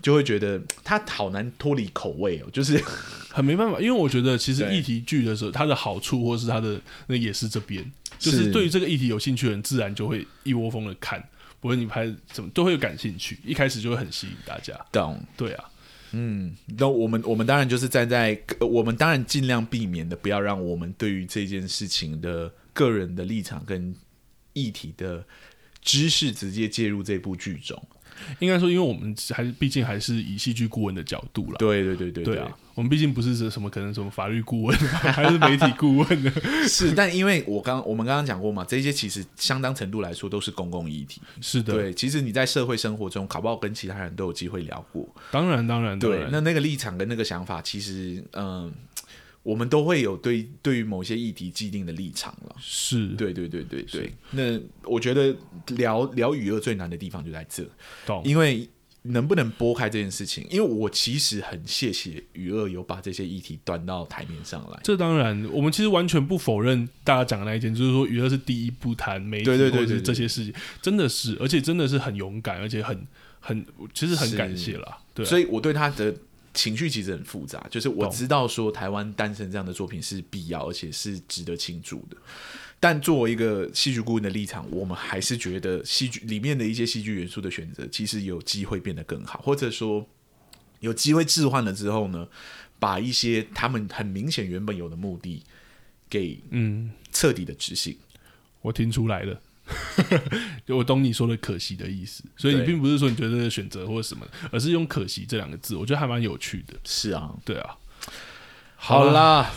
就会觉得他好难脱离口味哦，就是 很没办法，因为我觉得其实议题剧的时候，它的好处或是它的那也是这边，就是对于这个议题有兴趣的人，自然就会一窝蜂的看，不论你拍怎么都会有感兴趣，一开始就会很吸引大家。懂？对啊，嗯，那我们我们当然就是站在我们当然尽量避免的，不要让我们对于这件事情的个人的立场跟议题的知识直接介入这部剧中。应该说，因为我们还是毕竟还是以戏剧顾问的角度啦。对对对对对啊！我们毕竟不是什么可能什么法律顾问，还是媒体顾问的。是，但因为我刚我们刚刚讲过嘛，这些其实相当程度来说都是公共议题。是的，对，其实你在社会生活中，考不好跟其他人都有机会聊过。当然，当然，对。那那个立场跟那个想法，其实嗯。呃我们都会有对对于某些议题既定的立场了，是对对对对对。那我觉得聊聊娱乐最难的地方就在这，懂？因为能不能拨开这件事情？因为我其实很谢谢娱乐有把这些议题端到台面上来。这当然，我们其实完全不否认大家讲的那一点，就是说娱乐是第一步谈媒体或者是这些事情，真的是，而且真的是很勇敢，而且很很，其实很感谢了。对，所以我对他的。情绪其实很复杂，就是我知道说台湾诞生这样的作品是必要，而且是值得庆祝的。但作为一个戏剧顾问的立场，我们还是觉得戏剧里面的一些戏剧元素的选择，其实有机会变得更好，或者说有机会置换了之后呢，把一些他们很明显原本有的目的给嗯彻底的执行。我听出来了，就 我懂你说的可惜的意思，所以你并不是说你觉得选择或者什么，而是用可惜这两个字，我觉得还蛮有趣的。是啊，对啊。好啦，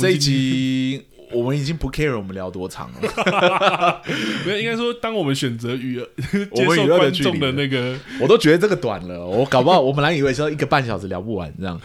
这一集。我们已经不 care 我们聊多长了，没有，应该说，当我们选择与 我们与观众的那个，我都觉得这个短了。我搞不好，我本来以为说一个半小时聊不完这样，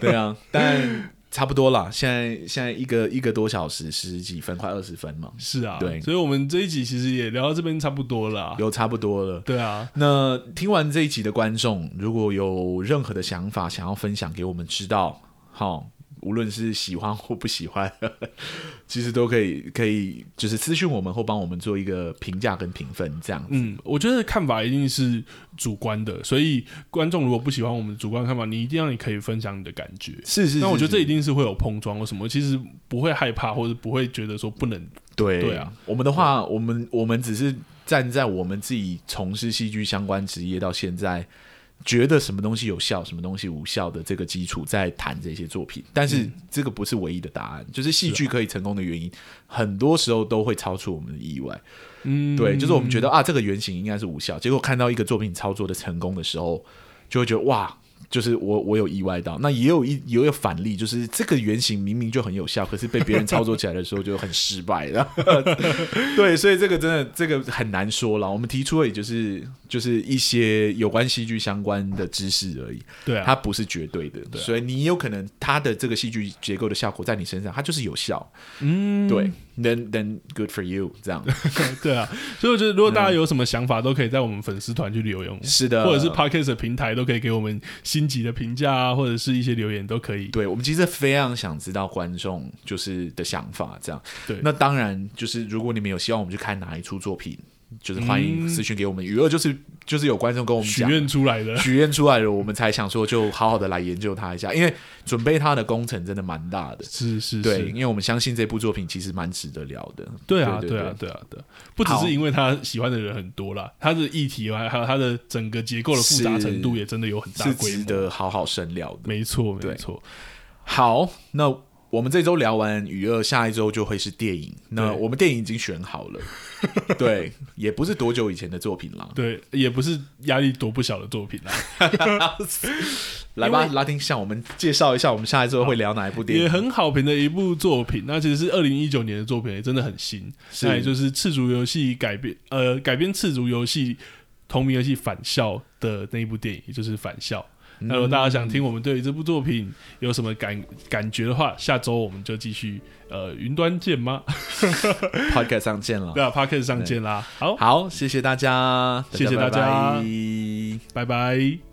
对啊，但差不多了。现在现在一个一个多小时十几分，快二十分嘛。是啊，对，所以我们这一集其实也聊到这边差不多了，有差不多了。对啊，那听完这一集的观众，如果有任何的想法想要分享给我们知道，好。无论是喜欢或不喜欢，其实都可以，可以就是私讯我们或帮我们做一个评价跟评分，这样子。嗯，我觉得看法一定是主观的，所以观众如果不喜欢我们主观看法，你一定要你可以分享你的感觉。是是，是，那我觉得这一定是会有碰撞或什么，其实不会害怕或者不会觉得说不能。对对啊，我们的话，我们我们只是站在我们自己从事戏剧相关职业到现在。觉得什么东西有效，什么东西无效的这个基础在谈这些作品，但是这个不是唯一的答案。嗯、就是戏剧可以成功的原因，很多时候都会超出我们的意外。嗯，对，就是我们觉得啊，这个原型应该是无效，结果看到一个作品操作的成功的时候，就会觉得哇。就是我我有意外到，那也有一也有反例，就是这个原型明明就很有效，可是被别人操作起来的时候就很失败了。对，所以这个真的这个很难说了。我们提出的也就是就是一些有关戏剧相关的知识而已。对啊，它不是绝对的。对啊，所以你有可能它的这个戏剧结构的效果在你身上，它就是有效。嗯，对。Then then good for you，这样 对啊，所以我觉得如果大家有什么想法，都可以在我们粉丝团去留言，是的，或者是 Podcast 的平台都可以给我们星级的评价啊，或者是一些留言都可以。对，我们其实非常想知道观众就是的想法，这样。对，那当然就是如果你们有希望我们去看哪一出作品。就是欢迎私讯给我们，余、嗯、额就是就是有观众跟我们讲许愿出来的，许愿出来的，我们才想说就好好的来研究它一下，因为准备它的工程真的蛮大的，是是是，对，因为我们相信这部作品其实蛮值得聊的，对啊对，对啊对。啊对，不只是因为他喜欢的人很多啦，他的议题还还有他的整个结构的复杂程度也真的有很大规模，是值得好好深聊的，没错没错。好，那。我们这周聊完《娱乐》，下一周就会是电影。那我们电影已经选好了，对，也不是多久以前的作品了，对，也不是压力多不小的作品了。来吧，拉丁向我们介绍一下，我们下一周会聊哪一部电影？也很好评的一部作品，那其实是二零一九年的作品，也真的很新。那也就是赤足游戏改编，呃，改编赤足游戏同名游戏《返校》的那一部电影，也就是《返校》。那如果大家想听我们对于这部作品有什么感感觉的话，下周我们就继续呃云端见吗？Podcast 上见了，对啊，Podcast 上见啦。好，好，谢谢大家，谢谢大家，拜拜。拜拜。